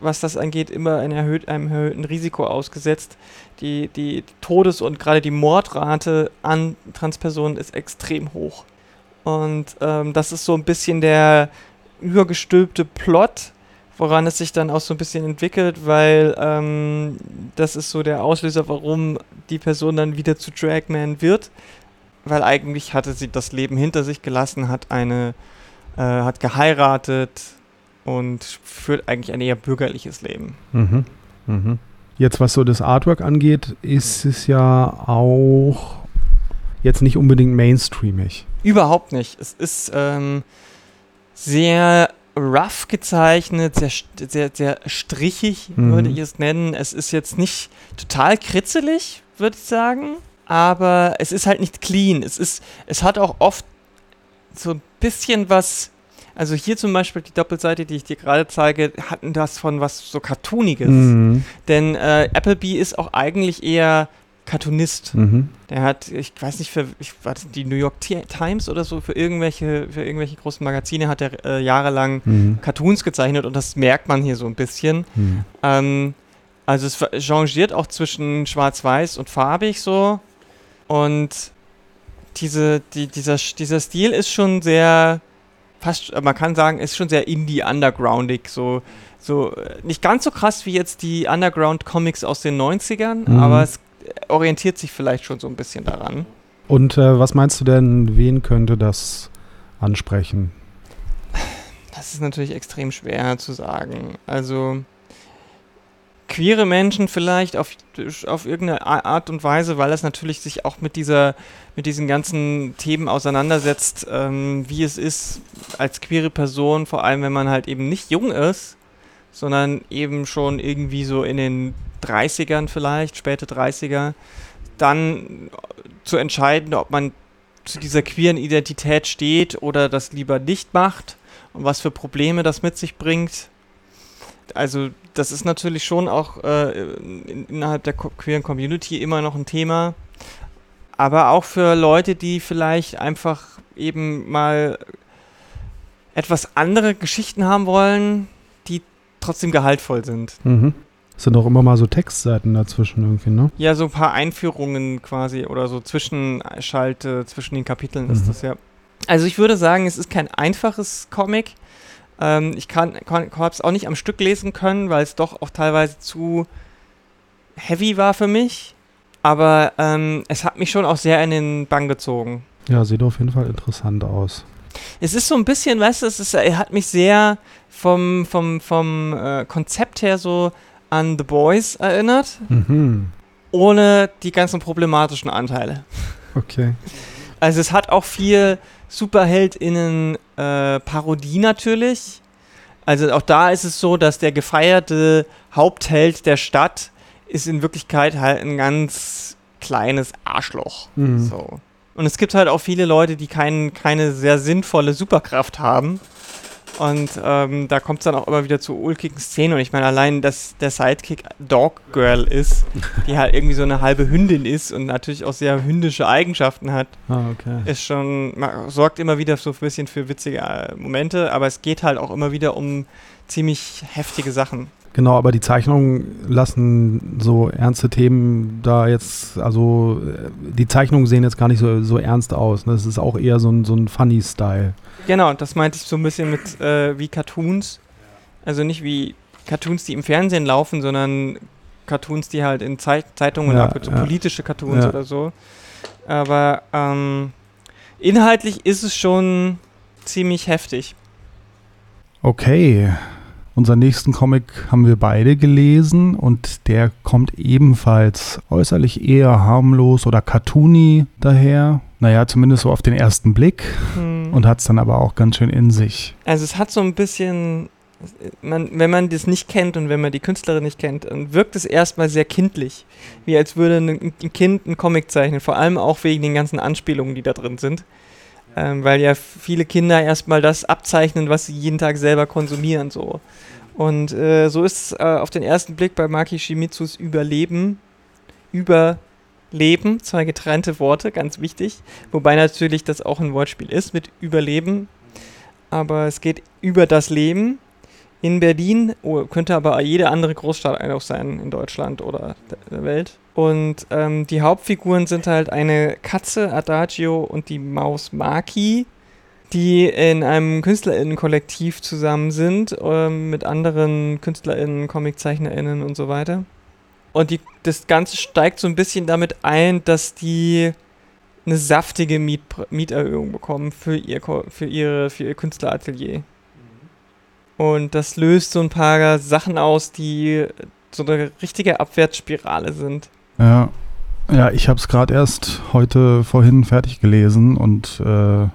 was das angeht, immer ein erhöht, einem erhöhten Risiko ausgesetzt. Die, die Todes- und gerade die Mordrate an Transpersonen ist extrem hoch. Und ähm, das ist so ein bisschen der übergestülpte Plot, woran es sich dann auch so ein bisschen entwickelt, weil ähm, das ist so der Auslöser, warum die Person dann wieder zu Dragman wird weil eigentlich hatte sie das Leben hinter sich gelassen, hat eine, äh, hat geheiratet und führt eigentlich ein eher bürgerliches Leben. Mhm. Mhm. Jetzt, was so das Artwork angeht, ist es ja auch jetzt nicht unbedingt mainstreamig. Überhaupt nicht. Es ist ähm, sehr rough gezeichnet, sehr, sehr, sehr strichig, Mhm. würde ich es nennen. Es ist jetzt nicht total kritzelig, würde ich sagen, aber es ist halt nicht clean. Es ist, es hat auch oft so ein bisschen was. Also hier zum Beispiel die Doppelseite, die ich dir gerade zeige, hatten das von was so Cartooniges. Mhm. Denn äh, Appleby ist auch eigentlich eher Cartoonist. Mhm. Der hat, ich weiß nicht, für ich, war das die New York Ti- Times oder so, für irgendwelche, für irgendwelche großen Magazine hat er äh, jahrelang Mhm. Cartoons gezeichnet und das merkt man hier so ein bisschen. Mhm. Ähm, also es changiert auch zwischen schwarz-weiß und farbig so. Und diese, die, dieser, dieser Stil ist schon sehr, fast, man kann sagen, ist schon sehr indie-undergroundig. So, so äh, nicht ganz so krass wie jetzt die Underground-Comics aus den 90ern, Mhm. aber es orientiert sich vielleicht schon so ein bisschen daran. Und äh, was meinst du denn, wen könnte das ansprechen? Das ist natürlich extrem schwer zu sagen. Also queere Menschen vielleicht auf, auf irgendeine Art und Weise, weil es natürlich sich auch mit dieser, mit diesen ganzen Themen auseinandersetzt, ähm, wie es ist als queere Person, vor allem wenn man halt eben nicht jung ist, sondern eben schon irgendwie so in den 30ern vielleicht, späte 30er, dann zu entscheiden, ob man zu dieser queeren Identität steht oder das lieber nicht macht und was für Probleme das mit sich bringt. Also das ist natürlich schon auch äh, in, innerhalb der queeren Community immer noch ein Thema, aber auch für Leute, die vielleicht einfach eben mal etwas andere Geschichten haben wollen, die trotzdem gehaltvoll sind. Mhm. Sind auch immer mal so Textseiten dazwischen irgendwie, ne? Ja, so ein paar Einführungen quasi oder so Zwischenschalte zwischen den Kapiteln ist Mhm. das ja. Also ich würde sagen, es ist kein einfaches Comic. Ähm, ich kann, kann habe es auch nicht am Stück lesen können, weil es doch auch teilweise zu heavy war für mich. Aber ähm, es hat mich schon auch sehr in den Bann gezogen. Ja, sieht auf jeden Fall interessant aus. Es ist so ein bisschen, weißt du, es ist, hat mich sehr vom, vom, vom äh, Konzept her so an The Boys erinnert, Mhm. ohne die ganzen problematischen Anteile. Okay. Also es hat auch viel SuperheldInnen äh, Parodie natürlich. Also auch da ist es so, dass der gefeierte Hauptheld der Stadt ist in Wirklichkeit halt ein ganz kleines Arschloch. Mhm. So. Und es gibt halt auch viele Leute, die kein, keine sehr sinnvolle Superkraft haben. Und ähm, da kommt es dann auch immer wieder zu ulkigen Szenen. Und ich meine, allein, dass der Sidekick Dog Girl ist, <laughs> die halt irgendwie so eine halbe Hündin ist und natürlich auch sehr hündische Eigenschaften hat, Ah, okay. ist schon, ma- sorgt immer wieder so ein bisschen für witzige äh, Momente, aber es geht halt auch immer wieder um ziemlich heftige Sachen. Genau, aber die Zeichnungen lassen so ernste Themen da jetzt, also äh, die Zeichnungen sehen jetzt gar nicht so, so ernst aus. Ne? Das ist auch eher so ein, so ein Funny-Style. Genau, das meinte ich so ein bisschen mit äh, wie Cartoons. Also nicht wie Cartoons, die im Fernsehen laufen, sondern Cartoons, die halt in Zei Zeitungen Ja, so ja. politische Cartoons Ja. oder so. Aber ähm, inhaltlich ist es schon ziemlich heftig. Okay. Unseren nächsten Comic haben wir beide gelesen und der kommt ebenfalls äußerlich eher harmlos oder cartoony daher. Naja, zumindest so auf den ersten Blick Hm. und hat es dann aber auch ganz schön in sich. Also es hat so ein bisschen, man, wenn man das nicht kennt und wenn man die Künstlerin nicht kennt, dann wirkt es erstmal sehr kindlich. Wie als würde ein, ein Kind einen Comic zeichnen, vor allem auch wegen den ganzen Anspielungen, die da drin sind. Ähm, weil ja viele Kinder erstmal das abzeichnen, was sie jeden Tag selber konsumieren. So. Und äh, so ist äh, auf den ersten Blick bei Maki Shimitsus Überleben. Überleben, zwei getrennte Worte, ganz wichtig. Wobei natürlich das auch ein Wortspiel ist mit Überleben. Aber es geht über das Leben in Berlin, oh, könnte aber jede andere Großstadt auch sein in Deutschland oder der- Welt. Und ähm, die Hauptfiguren sind halt eine Katze, Adagio, und die Maus Maki, die in einem KünstlerInnen-Kollektiv zusammen sind, ähm, mit anderen KünstlerInnen, ComiczeichnerInnen und so weiter. Und die, das Ganze steigt so ein bisschen damit ein, dass die eine saftige Miet, Mieterhöhung bekommen für ihr, für ihre, für ihr Künstleratelier. Und das löst so ein paar Sachen aus, die so eine richtige Abwärtsspirale sind. Ja, ja ich habe es gerade erst heute vorhin fertig gelesen und äh,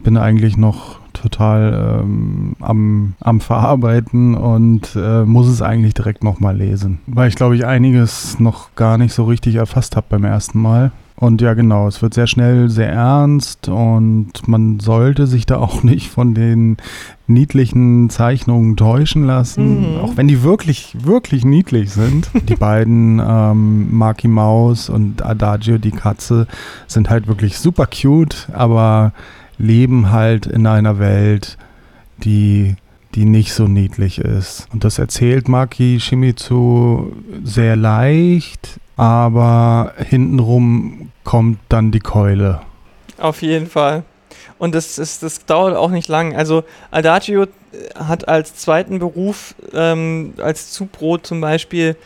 bin eigentlich noch total ähm, am, am Verarbeiten und äh, muss es eigentlich direkt nochmal lesen. Weil ich glaube ich einiges noch gar nicht so richtig erfasst habe beim ersten Mal. Und ja, genau, es wird sehr schnell sehr ernst und man sollte sich da auch <laughs> nicht von den niedlichen Zeichnungen täuschen lassen, Mhm. auch wenn die wirklich, wirklich niedlich sind. <laughs> die beiden, ähm, Marky Maus und Adagio, die Katze, sind halt wirklich super cute, aber leben halt in einer Welt, die die nicht so niedlich ist. Und das erzählt Maki Shimizu sehr leicht, aber hintenrum kommt dann die Keule. Auf jeden Fall. Und das, ist, das dauert auch nicht lang. Also Adagio äh, hat als zweiten Beruf, ähm, als Zubrot zum Beispiel,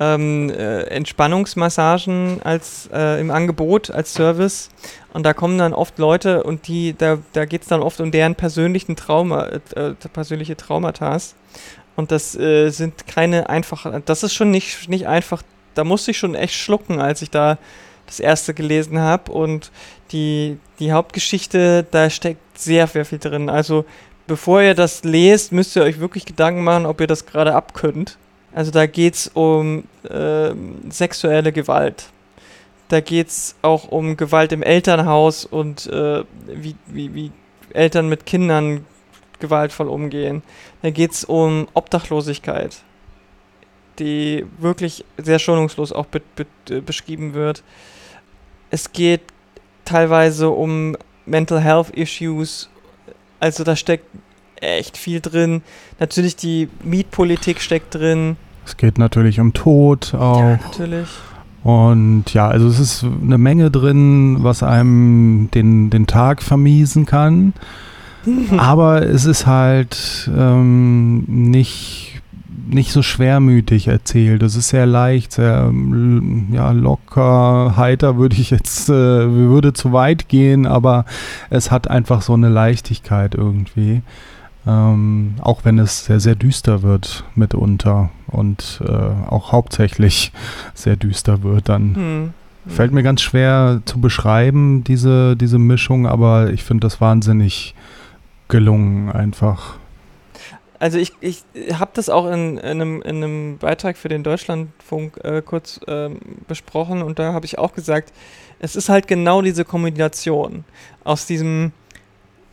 ähm, äh, Entspannungsmassagen als, äh, im Angebot als Service. Und da kommen dann oft Leute und die, da, da geht es dann oft um deren persönlichen Trauma, äh, persönliche Traumata. Und das äh, sind keine einfachen, das ist schon nicht, nicht einfach, da musste ich schon echt schlucken, als ich da das erste gelesen habe. Und die, die Hauptgeschichte, da steckt sehr, sehr viel drin. Also bevor ihr das lest, müsst ihr euch wirklich Gedanken machen, ob ihr das gerade abkönnt. Also da geht es um ähm, sexuelle Gewalt. Da geht es auch um Gewalt im Elternhaus und äh, wie, wie, wie Eltern mit Kindern gewaltvoll umgehen. Da geht es um Obdachlosigkeit, die wirklich sehr schonungslos auch be be beschrieben wird. Es geht teilweise um Mental Health Issues. Also da steckt echt viel drin. Natürlich die Mietpolitik steckt drin. Es geht natürlich um Tod auch. Ja, natürlich. Und ja, also es ist eine Menge drin, was einem den, den Tag vermiesen kann. <laughs> Aber es ist halt ähm, nicht, nicht so schwermütig erzählt. Es ist sehr leicht, sehr ähm, ja, locker, heiter würde ich jetzt, äh, würde zu weit gehen, aber es hat einfach so eine Leichtigkeit irgendwie. Ähm, auch wenn es sehr, sehr düster wird mitunter und äh, auch hauptsächlich <laughs> sehr düster wird, dann Hm. fällt mir ganz schwer zu beschreiben, diese, diese Mischung, aber ich finde das wahnsinnig gelungen einfach. Also ich, ich habe das auch in, in, einem, in einem Beitrag für den Deutschlandfunk äh, kurz ähm, besprochen und da habe ich auch gesagt, es ist halt genau diese Kombination aus diesem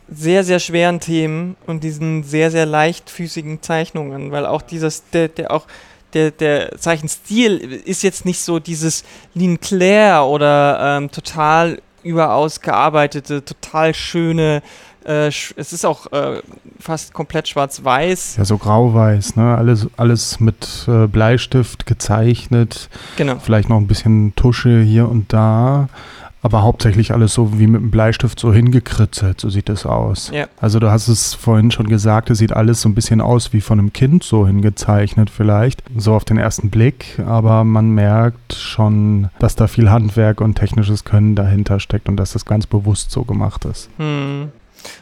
sehr, sehr schweren Themen und diesen sehr, sehr leichtfüßigen Zeichnungen, weil auch dieses, der, der auch, der, der Zeichenstil ist jetzt nicht so dieses Lean Claire oder ähm, total überaus gearbeitete, total schöne, äh, es ist auch äh, fast komplett schwarz-weiß. Ja, so grau-weiß, ne? Alles, alles mit äh, Bleistift gezeichnet, Genau. vielleicht noch ein bisschen Tusche hier und da, aber hauptsächlich alles so wie mit dem Bleistift so hingekritzelt, so sieht es aus. Ja. Also du hast es vorhin schon gesagt, es sieht alles so ein bisschen aus wie von einem Kind so hingezeichnet vielleicht, so auf den ersten Blick, aber man merkt schon, dass da viel Handwerk und technisches Können dahinter steckt und dass das ganz bewusst so gemacht ist. Hm.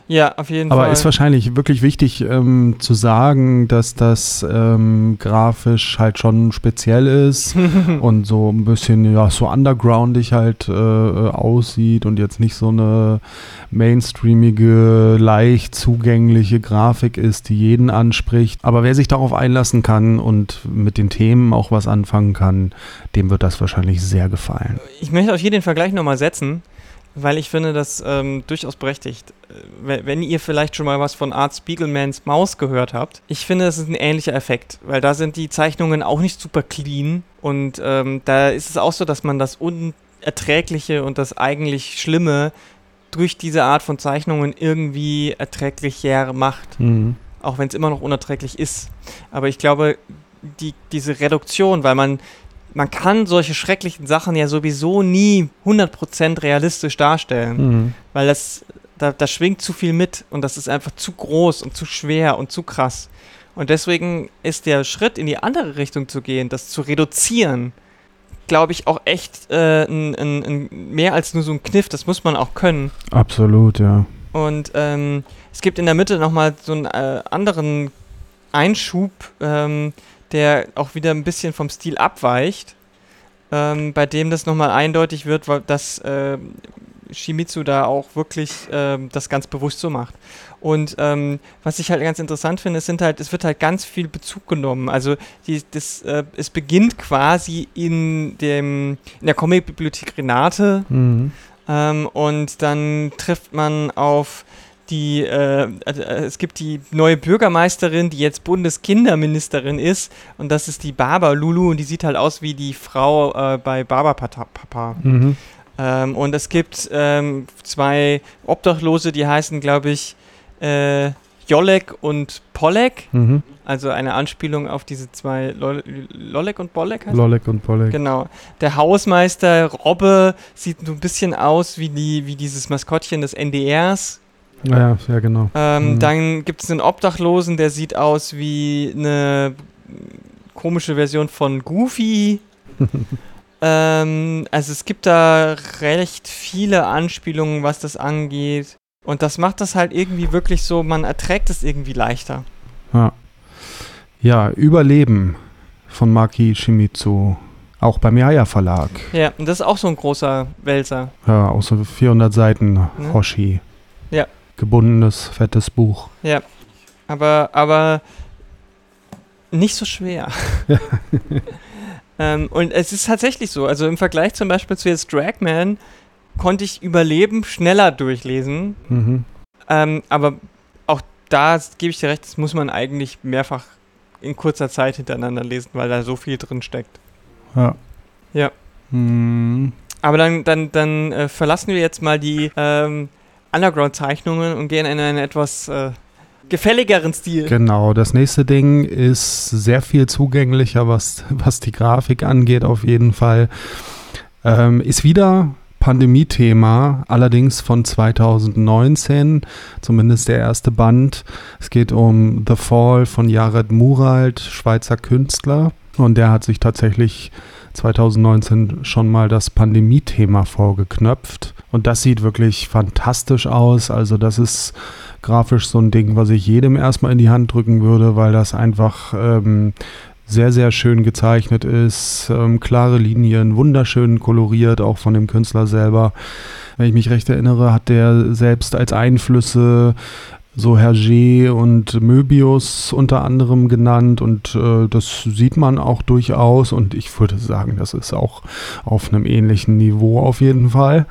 Ja, auf jeden Aber Fall. ist wahrscheinlich wirklich wichtig ähm, zu sagen, dass das ähm, grafisch halt schon speziell ist <laughs> und so ein bisschen ja so undergroundig halt äh, aussieht und jetzt nicht so eine mainstreamige, leicht zugängliche Grafik ist, die jeden anspricht. Aber wer sich darauf einlassen kann und mit den Themen auch was anfangen kann, dem wird das wahrscheinlich sehr gefallen. Ich möchte auf jeden den Vergleich nochmal setzen, weil ich finde das ähm, durchaus berechtigt. Äh, wenn- ihr vielleicht schon mal was von Art Spiegelmans Maus gehört habt, ich finde, das ist ein ähnlicher Effekt, weil da sind die Zeichnungen auch nicht super clean und ähm, da ist es auch so, dass man das Unerträgliche und das eigentlich Schlimme durch diese Art von Zeichnungen irgendwie erträglicher macht. auch wenn es immer noch unerträglich ist. Aber ich glaube, die, diese Reduktion, weil man, man kann solche schrecklichen Sachen ja sowieso nie 100% realistisch darstellen, weil das, da, da schwingt zu viel mit und das ist einfach zu groß und zu schwer und zu krass. Und deswegen ist der Schritt in die andere Richtung zu gehen, das zu reduzieren, glaube ich, auch echt äh, ein, ein, ein, mehr als nur so ein Kniff, das muss man auch können. Absolut, ja. Und ähm, es gibt in der Mitte nochmal so einen äh, anderen Einschub, ähm, der auch wieder ein bisschen vom Stil abweicht, ähm, bei dem das nochmal eindeutig wird, weil dass äh, Shimizu da auch wirklich ähm, das ganz bewusst so macht. Und ähm, was ich halt ganz interessant finde, es sind halt, es wird halt ganz viel Bezug genommen. Also die, das, äh, es beginnt quasi in dem in der Comic-Bibliothek Renate Mhm. ähm, und dann trifft man auf die, äh, äh, es gibt die neue Bürgermeisterin, die jetzt Bundeskinderministerin ist und das ist die Baba Lulu und die sieht halt aus wie die Frau äh, bei Baba Pata- Papa. Mhm. Ähm, und es gibt ähm, zwei Obdachlose, die heißen, glaube ich, äh, Jolek und Polek, Mhm. also eine Anspielung auf diese zwei Lol Lolek und Bolek heißt Lolek und Polek. Genau. Der Hausmeister Robbe sieht so ein bisschen aus wie, die, wie dieses Maskottchen des NDRs. Ja, ja, genau. Ähm, Mhm. Dann gibt es einen Obdachlosen, der sieht aus wie eine komische Version von Goofy. <laughs> ähm, also es gibt da recht viele Anspielungen, was das angeht. Und das macht das halt irgendwie wirklich so, man erträgt es irgendwie leichter. Ja. ja, Überleben von Maki Shimizu. Auch beim Yaya Verlag. Ja, und das ist auch so ein großer Wälzer. Ja, auch so 400 Seiten Hoshi. Ja. Gebundenes, fettes Buch. Aber, aber nicht so schwer. <laughs> ähm, und es ist tatsächlich so. Also im Vergleich zum Beispiel zu jetzt Dragman konnte ich Überleben schneller durchlesen. Mhm. Ähm, aber auch da gebe ich dir recht, das muss man eigentlich mehrfach in kurzer Zeit hintereinander lesen, weil da so viel drin steckt. Ja. Ja. Mhm. Aber dann, dann, dann äh, verlassen wir jetzt mal die ähm, Underground-Zeichnungen und gehen in einen etwas äh, gefälligeren Stil. Genau, das nächste Ding ist sehr viel zugänglicher, was, was die Grafik angeht, auf jeden Fall. Ähm, ist wieder Pandemie-Thema, allerdings von 2019, zumindest der erste Band. Es geht um The Fall von Jared Muralt, Schweizer Künstler. Und der hat sich tatsächlich 2019 schon mal das Pandemie-Thema vorgeknöpft. Und das sieht wirklich fantastisch aus. Also das ist grafisch so ein Ding, was ich jedem erstmal in die Hand drücken würde, weil das einfach ähm, sehr, sehr schön gezeichnet ist. Ähm, klare Linien, wunderschön koloriert, auch von dem Künstler selber. Wenn ich mich recht erinnere, hat der selbst als Einflüsse so Hergé und Möbius unter anderem genannt und äh, das sieht man auch durchaus und ich würde sagen, das ist auch auf einem ähnlichen Niveau auf jeden Fall.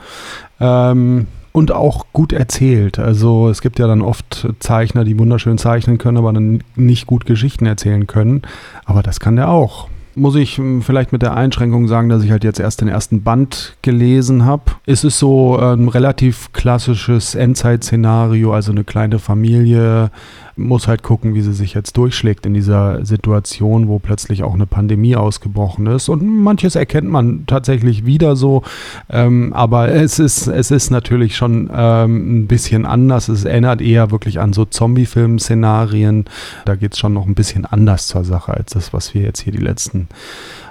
Ähm, und auch gut erzählt. Also es gibt ja dann oft Zeichner, die wunderschön zeichnen können, aber dann nicht gut Geschichten erzählen können. Aber das kann der auch. Muss ich hm, vielleicht mit der Einschränkung sagen, dass ich halt jetzt erst den ersten Band gelesen habe. Es ist so ein relativ klassisches Endzeit-Szenario, also eine kleine Familie muss halt gucken, wie sie sich jetzt durchschlägt in dieser Situation, wo plötzlich auch eine Pandemie ausgebrochen ist. Und manches erkennt man tatsächlich wieder so, ähm, aber es ist, es ist natürlich schon ähm, ein bisschen anders. Es erinnert eher wirklich an so Zombie-Film-Szenarien. Da geht es schon noch ein bisschen anders zur Sache als das, was wir jetzt hier die letzten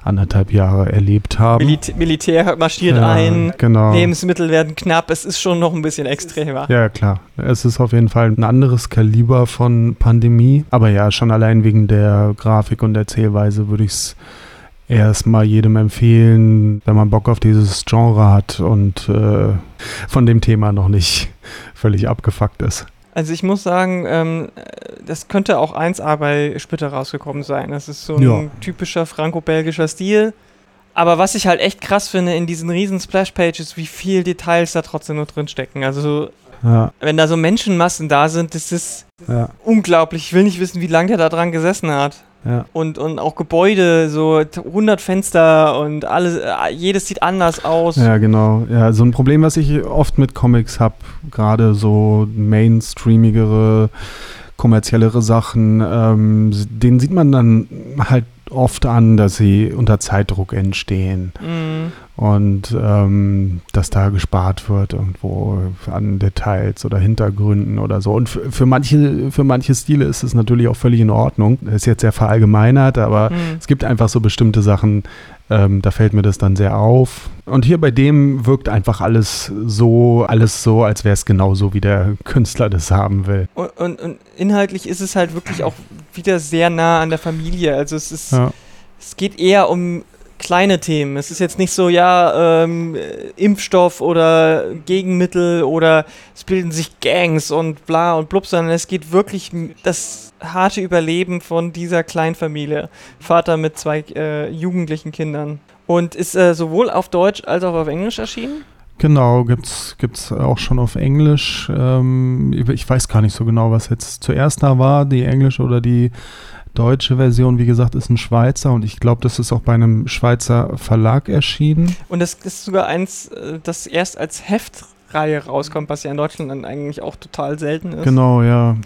anderthalb Jahre erlebt haben. Milit Militär marschiert Ja, ein, genau. Lebensmittel werden knapp, es ist schon noch ein bisschen extremer. Ja, klar. Es ist auf jeden Fall ein anderes Kaliber von Pandemie. Aber ja, schon allein wegen der Grafik und Erzählweise würde ich es erstmal jedem empfehlen, wenn man Bock auf dieses Genre hat und äh, von dem Thema noch nicht <laughs> völlig abgefuckt ist. Also ich muss sagen, ähm, das könnte auch 1A bei Splitter rausgekommen sein. Das ist so ein Ja. typischer franco-belgischer Stil. Aber was ich halt echt krass finde in diesen riesen Splash-Pages, wie viel Details da trotzdem noch drin stecken. Also so, Ja, wenn da so Menschenmassen da sind, das ist ja, unglaublich. Ich will nicht wissen, wie lange der da dran gesessen hat. Ja. Und, und auch Gebäude, so 100 Fenster und alles, äh, jedes sieht anders aus. Ja, genau. Ja, so ein Problem, was ich oft mit Comics habe, gerade so mainstreamigere, kommerziellere Sachen, ähm, den sieht man dann halt oft an, dass sie unter Zeitdruck entstehen Mhm. und ähm, dass da gespart wird irgendwo an Details oder Hintergründen oder so. Und für, für, manche, für manche Stile ist es natürlich auch völlig in Ordnung. Ist jetzt sehr verallgemeinert, aber Mhm. es gibt einfach so bestimmte Sachen, ähm, da fällt mir das dann sehr auf. Und hier bei dem wirkt einfach alles so, alles so, als wäre es genauso, wie der Künstler das haben will. Und, und, und inhaltlich ist es halt wirklich auch wieder sehr nah an der Familie. Also es ist, Ja, es geht eher um kleine Themen. Es ist jetzt nicht so, ja, ähm, Impfstoff oder Gegenmittel oder es bilden sich Gangs und bla und blub, sondern es geht wirklich das harte Überleben von dieser Kleinfamilie. Vater mit zwei äh, jugendlichen Kindern. Und ist äh, sowohl auf Deutsch als auch auf Englisch erschienen? Genau, gibt's gibt's auch schon auf Englisch. Ähm, ich weiß gar nicht so genau, was jetzt zuerst da war, die englische oder die deutsche Version. Wie gesagt, ist ein Schweizer und ich glaube, das ist auch bei einem Schweizer Verlag erschienen. Und das ist sogar eins, äh, das erst als Heftreihe rauskommt, was ja in Deutschland dann eigentlich auch total selten ist. Genau, ja.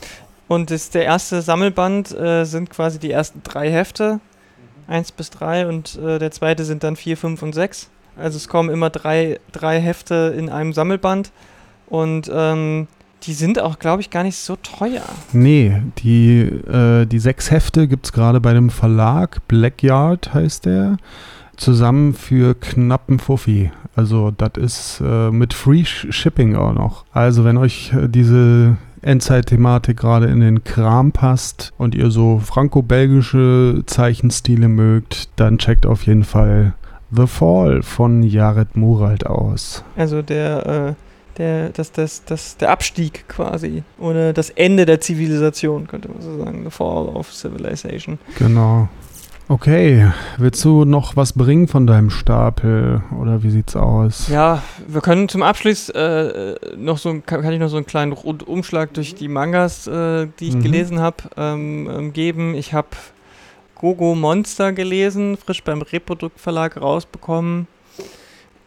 Und das, der erste Sammelband äh, sind quasi die ersten drei Hefte, eins bis drei, und äh, der zweite sind dann vier, fünf und sechs. Also es kommen immer drei, drei Hefte in einem Sammelband und ähm, die sind auch, glaube ich, gar nicht so teuer. Nee, die, äh, die sechs Hefte gibt es gerade bei dem Verlag, Blackyard heißt der, zusammen für knappen Fuffi. Also das ist äh, mit Free Shipping auch noch. Also wenn euch äh, diese Endzeit-Thematik gerade in den Kram passt und ihr so franco-belgische Zeichenstile mögt, dann checkt auf jeden Fall The Fall von Jared Muralt aus. Also der, äh, der, das, das, das, der Abstieg quasi. Oder das Ende der Zivilisation, könnte man so sagen. The Fall of Civilization. Genau. Okay, willst du noch was bringen von deinem Stapel oder wie sieht's aus? Ja, wir können zum Abschluss äh, noch so kann ich noch so einen kleinen Rundumschlag durch die Mangas, äh, die ich mhm. gelesen habe, ähm, ähm, geben. Ich habe Gogo Monster gelesen, frisch beim Reprodukt Verlag rausbekommen.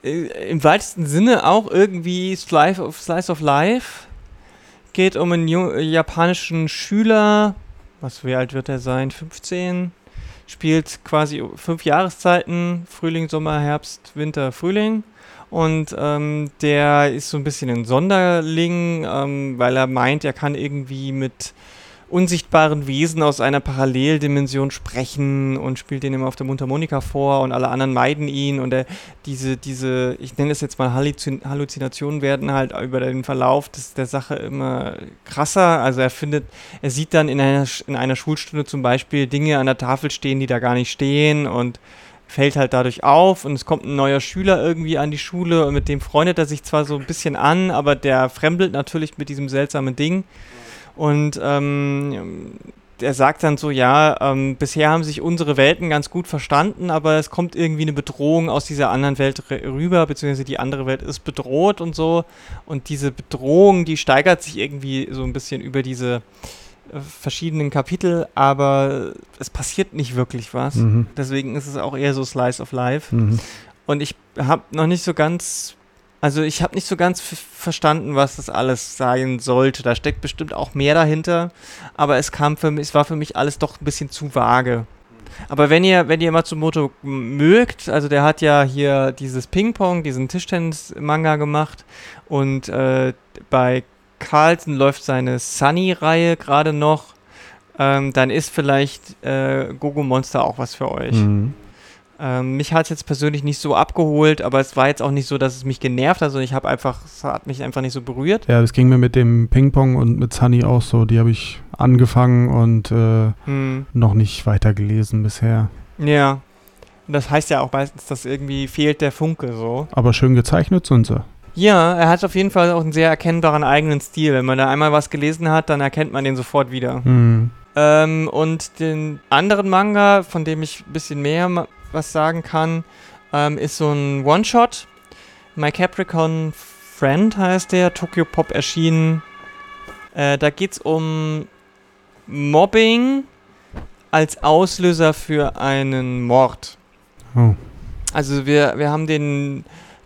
Äh, Im weitesten Sinne auch irgendwie Slice of, Slice of Life. Geht um einen japanischen Schüler. Was, wie alt wird er sein? 15? Spielt quasi fünf Jahreszeiten: Frühling, Sommer, Herbst, Winter, Frühling. Und ähm, der ist so ein bisschen ein Sonderling, ähm, weil er meint, er kann irgendwie mit unsichtbaren Wesen aus einer Paralleldimension sprechen und spielt den immer auf der Mundharmonika vor und alle anderen meiden ihn und er, diese, diese, ich nenne es jetzt mal Halluzinationen werden halt über den Verlauf des, der Sache immer krasser. Also er findet, er sieht dann in einer, in einer Schulstunde zum Beispiel Dinge an der Tafel stehen, die da gar nicht stehen und fällt halt dadurch auf und es kommt ein neuer Schüler irgendwie an die Schule und mit dem freundet er sich zwar so ein bisschen an, aber der fremdelt natürlich mit diesem seltsamen Ding. Und ähm, er sagt dann so, ja, ähm, bisher haben sich unsere Welten ganz gut verstanden, aber es kommt irgendwie eine Bedrohung aus dieser anderen Welt rüber, beziehungsweise die andere Welt ist bedroht und so. Und diese Bedrohung, die steigert sich irgendwie so ein bisschen über diese äh, verschiedenen Kapitel, aber es passiert nicht wirklich was. Mhm. Deswegen ist es auch eher so Slice of Life. Mhm. Und ich habe noch nicht so ganz also ich habe nicht so ganz verstanden, was das alles sein sollte. Da steckt bestimmt auch mehr dahinter, aber es kam für mich, es war für mich alles doch ein bisschen zu vage. Aber wenn ihr, wenn ihr Matsumoto mögt, also der hat ja hier dieses Ping-Pong, diesen Tischtennis-Manga gemacht und äh, bei Carlsen läuft seine Sunny-Reihe gerade noch, ähm, dann ist vielleicht äh, Gogo Monster auch was für euch. Mhm. Ähm, mich hat es jetzt persönlich nicht so abgeholt, aber es war jetzt auch nicht so, dass es mich genervt hat, sondern ich habe einfach, es hat mich einfach nicht so berührt. Ja, das ging mir mit dem Ping-Pong und mit Sunny auch so. Die habe ich angefangen und äh, hm. noch nicht weitergelesen bisher. Ja. Das heißt ja auch meistens, dass irgendwie fehlt der Funke so. Aber schön gezeichnet sind sie. Ja, er hat auf jeden Fall auch einen sehr erkennbaren eigenen Stil. Wenn man da einmal was gelesen hat, dann erkennt man den sofort wieder. Mhm. Ähm, und den anderen Manga, von dem ich ein bisschen mehr was sagen kann, ähm, ist so ein One-Shot. My Capricorn Friend heißt der, Tokyo Pop erschienen. Äh, da geht es um Mobbing als Auslöser für einen Mord. Oh. Also wir, wir haben den,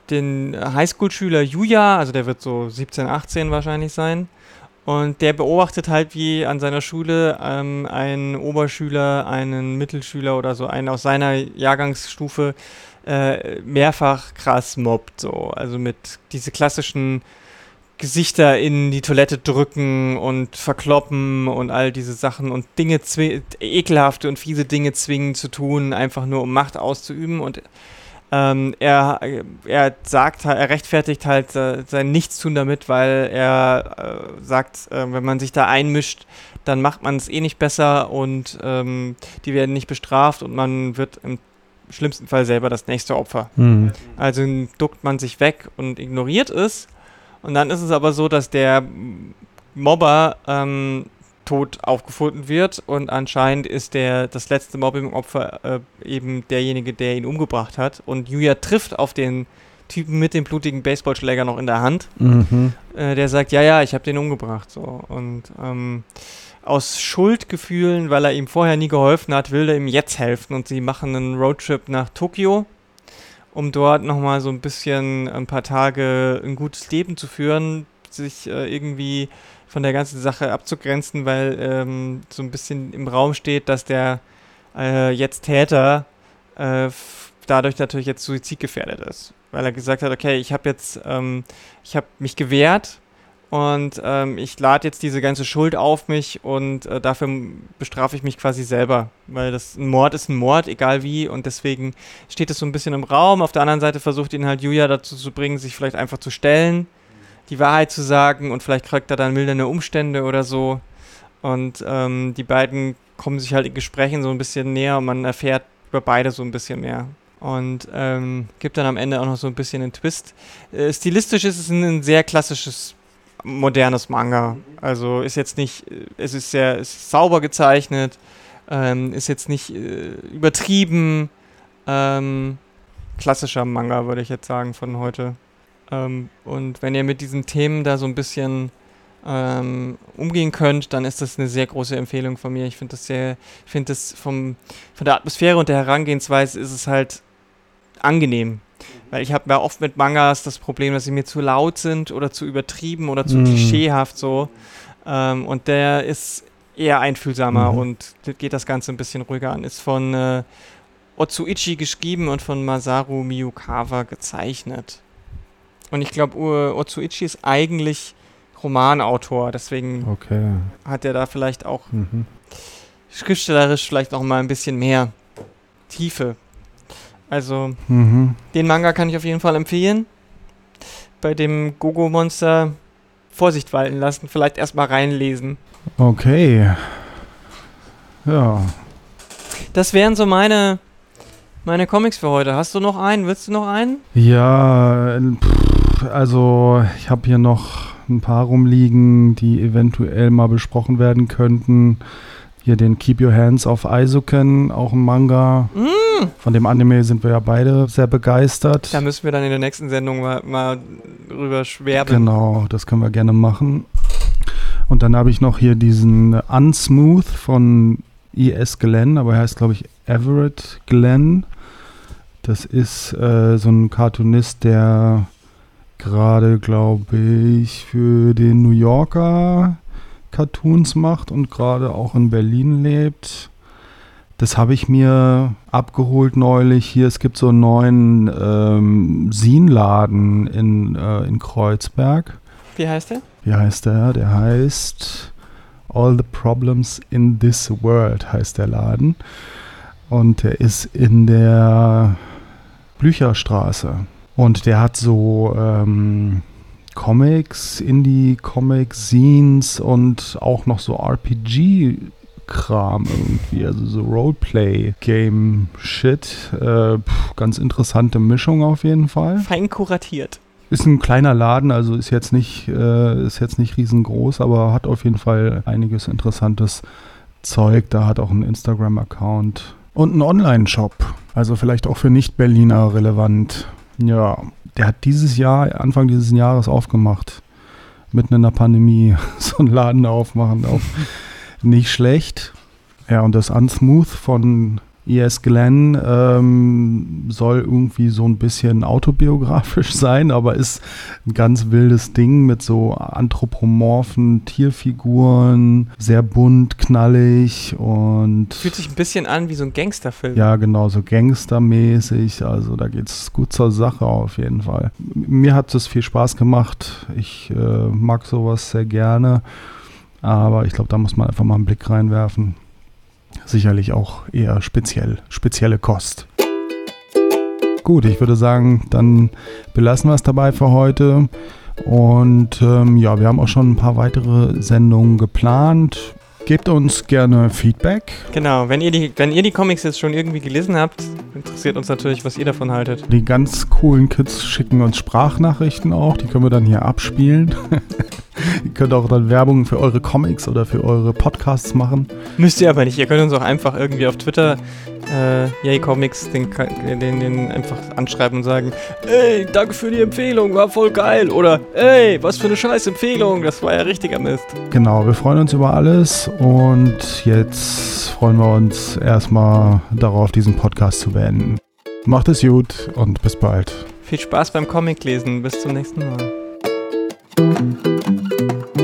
den Highschool-Schüler Yuya, also der wird so 17, 18 wahrscheinlich sein. Und der beobachtet halt, wie an seiner Schule ähm, ein Oberschüler, einen Mittelschüler oder so, einen aus seiner Jahrgangsstufe äh, mehrfach krass mobbt. So. Also mit diese klassischen Gesichter in die Toilette drücken und verkloppen und all diese Sachen und Dinge, ekelhafte und fiese Dinge zwingen zu tun, einfach nur um Macht auszuüben. Und ähm, er, er sagt, er rechtfertigt halt äh, sein Nichtstun damit, weil er äh, sagt, äh, wenn man sich da einmischt, dann macht man es eh nicht besser und ähm, die werden nicht bestraft und man wird im schlimmsten Fall selber das nächste Opfer. Mhm. Also duckt man sich weg und ignoriert es. Und dann ist es aber so, dass der Mobber ähm, tot aufgefunden wird und anscheinend ist der das letzte Mobbing-Opfer äh, eben derjenige, der ihn umgebracht hat. Und Julia trifft auf den Typen mit dem blutigen Baseballschläger noch in der Hand. Mhm. Äh, der sagt, ja, ja, ich habe den umgebracht. So. Und ähm, aus Schuldgefühlen, weil er ihm vorher nie geholfen hat, will er ihm jetzt helfen. Und sie machen einen Roadtrip nach Tokio, um dort nochmal so ein bisschen ein paar Tage ein gutes Leben zu führen, sich äh, irgendwie von der ganzen Sache abzugrenzen, weil ähm, so ein bisschen im Raum steht, dass der äh, jetzt Täter äh, dadurch natürlich jetzt suizidgefährdet ist. Weil er gesagt hat, okay, ich habe jetzt, ähm, ich habe mich gewehrt und ähm, ich lade jetzt diese ganze Schuld auf mich und äh, dafür bestrafe ich mich quasi selber, weil das ein Mord ist ein Mord, egal wie und deswegen steht es so ein bisschen im Raum. Auf der anderen Seite versucht ihn halt Julia dazu zu bringen, sich vielleicht einfach zu stellen die Wahrheit zu sagen und vielleicht kriegt er dann mildernde Umstände oder so. Und ähm, die beiden kommen sich halt in Gesprächen so ein bisschen näher und man erfährt über beide so ein bisschen mehr. Und ähm, gibt dann am Ende auch noch so ein bisschen einen Twist. Äh, stilistisch ist es ein, ein, sehr klassisches, modernes Manga. Also ist jetzt nicht, äh, es ist sehr ist sauber gezeichnet, ähm, ist jetzt nicht äh, übertrieben. Ähm, klassischer Manga, würde ich jetzt sagen, von heute. Ähm, und wenn ihr mit diesen Themen da so ein bisschen ähm, umgehen könnt, dann ist das eine sehr große Empfehlung von mir. Ich finde das sehr, ich finde das vom, von der Atmosphäre und der Herangehensweise ist es halt angenehm. Mhm. Weil ich habe ja oft mit Mangas das Problem, dass sie mir zu laut sind oder zu übertrieben oder zu mhm. klischeehaft so. Ähm, und der ist eher einfühlsamer mhm. und geht das Ganze ein bisschen ruhiger an. Ist von äh, Otsuichi geschrieben und von Masaru Miyukawa gezeichnet. Und ich glaube, Otsuichi ist eigentlich Romanautor, deswegen okay. hat er da vielleicht auch mhm. schriftstellerisch vielleicht noch mal ein bisschen mehr Tiefe. Also, mhm. den Manga kann ich auf jeden Fall empfehlen. Bei dem Gogo-Monster Vorsicht walten lassen, vielleicht erstmal reinlesen. Okay. Ja. Das wären so meine, meine Comics für heute. Hast du noch einen? Willst du noch einen? Ja, pff also ich habe hier noch ein paar rumliegen, die eventuell mal besprochen werden könnten. Hier den Keep Your Hands Off Aizuken, auch ein Manga. Mm. Von dem Anime sind wir ja beide sehr begeistert. Da müssen wir dann in der nächsten Sendung mal, mal drüber schwärmen. Genau, das können wir gerne machen. Und dann habe ich noch hier diesen Unsmooth von E.S. Glenn, aber er heißt, glaube ich, Everett Glenn. Das ist äh, so ein Cartoonist, der gerade, glaube ich, für den New Yorker Cartoons macht und gerade auch in Berlin lebt. Das habe ich mir abgeholt neulich. Hier, es gibt so einen neuen ähm, Sinladen in, äh, in Kreuzberg. Wie heißt der? Wie heißt der? Der heißt All the Problems in This World heißt der Laden. Und der ist in der Blücherstraße. Und der hat so ähm, Comics, Indie-Comic-Scenes und auch noch so RPG-Kram irgendwie, also so Roleplay-Game-Shit. Äh, ganz interessante Mischung auf jeden Fall. Fein kuratiert. Ist ein kleiner Laden, also ist jetzt nicht, äh, ist jetzt nicht riesengroß, aber hat auf jeden Fall einiges interessantes Zeug. Da hat auch einen Instagram-Account und einen Online-Shop. Also vielleicht auch für Nicht-Berliner relevant. Ja, der hat dieses Jahr, Anfang dieses Jahres aufgemacht. Mitten in der Pandemie <laughs> so einen Laden aufmachen. Auch nicht schlecht. Ja, und das Unsmooth von E.S. Glenn ähm, soll irgendwie so ein bisschen autobiografisch <laughs> sein, aber ist ein ganz wildes Ding mit so anthropomorphen Tierfiguren, sehr bunt, knallig und. Fühlt sich ein bisschen an wie so ein Gangsterfilm. Ja, genau, so gangstermäßig. Also da geht es gut zur Sache auf jeden Fall. Mir hat es viel Spaß gemacht. Ich äh, mag sowas sehr gerne. Aber ich glaube, da muss man einfach mal einen Blick reinwerfen sicherlich auch eher speziell, spezielle Kost. Gut, ich würde sagen, dann belassen wir es dabei für heute. Und ähm, ja, wir haben auch schon ein paar weitere Sendungen geplant. Gebt uns gerne Feedback. Genau, wenn ihr, die, wenn ihr die Comics jetzt schon irgendwie gelesen habt, interessiert uns natürlich, was ihr davon haltet. Die ganz coolen Kids schicken uns Sprachnachrichten auch, die können wir dann hier abspielen. <laughs> <laughs> ihr könnt auch dann Werbung für eure Comics oder für eure Podcasts machen. Müsst ihr aber nicht, ihr könnt uns auch einfach irgendwie auf Twitter äh, Yay Comics den, den, den einfach anschreiben und sagen, ey, danke für die Empfehlung, war voll geil. Oder ey, was für eine scheiß Empfehlung, das war ja richtiger Mist. Genau, wir freuen uns über alles und jetzt freuen wir uns erstmal darauf, diesen Podcast zu beenden. Macht es gut und bis bald. Viel Spaß beim Comic lesen, bis zum nächsten Mal. ピッ!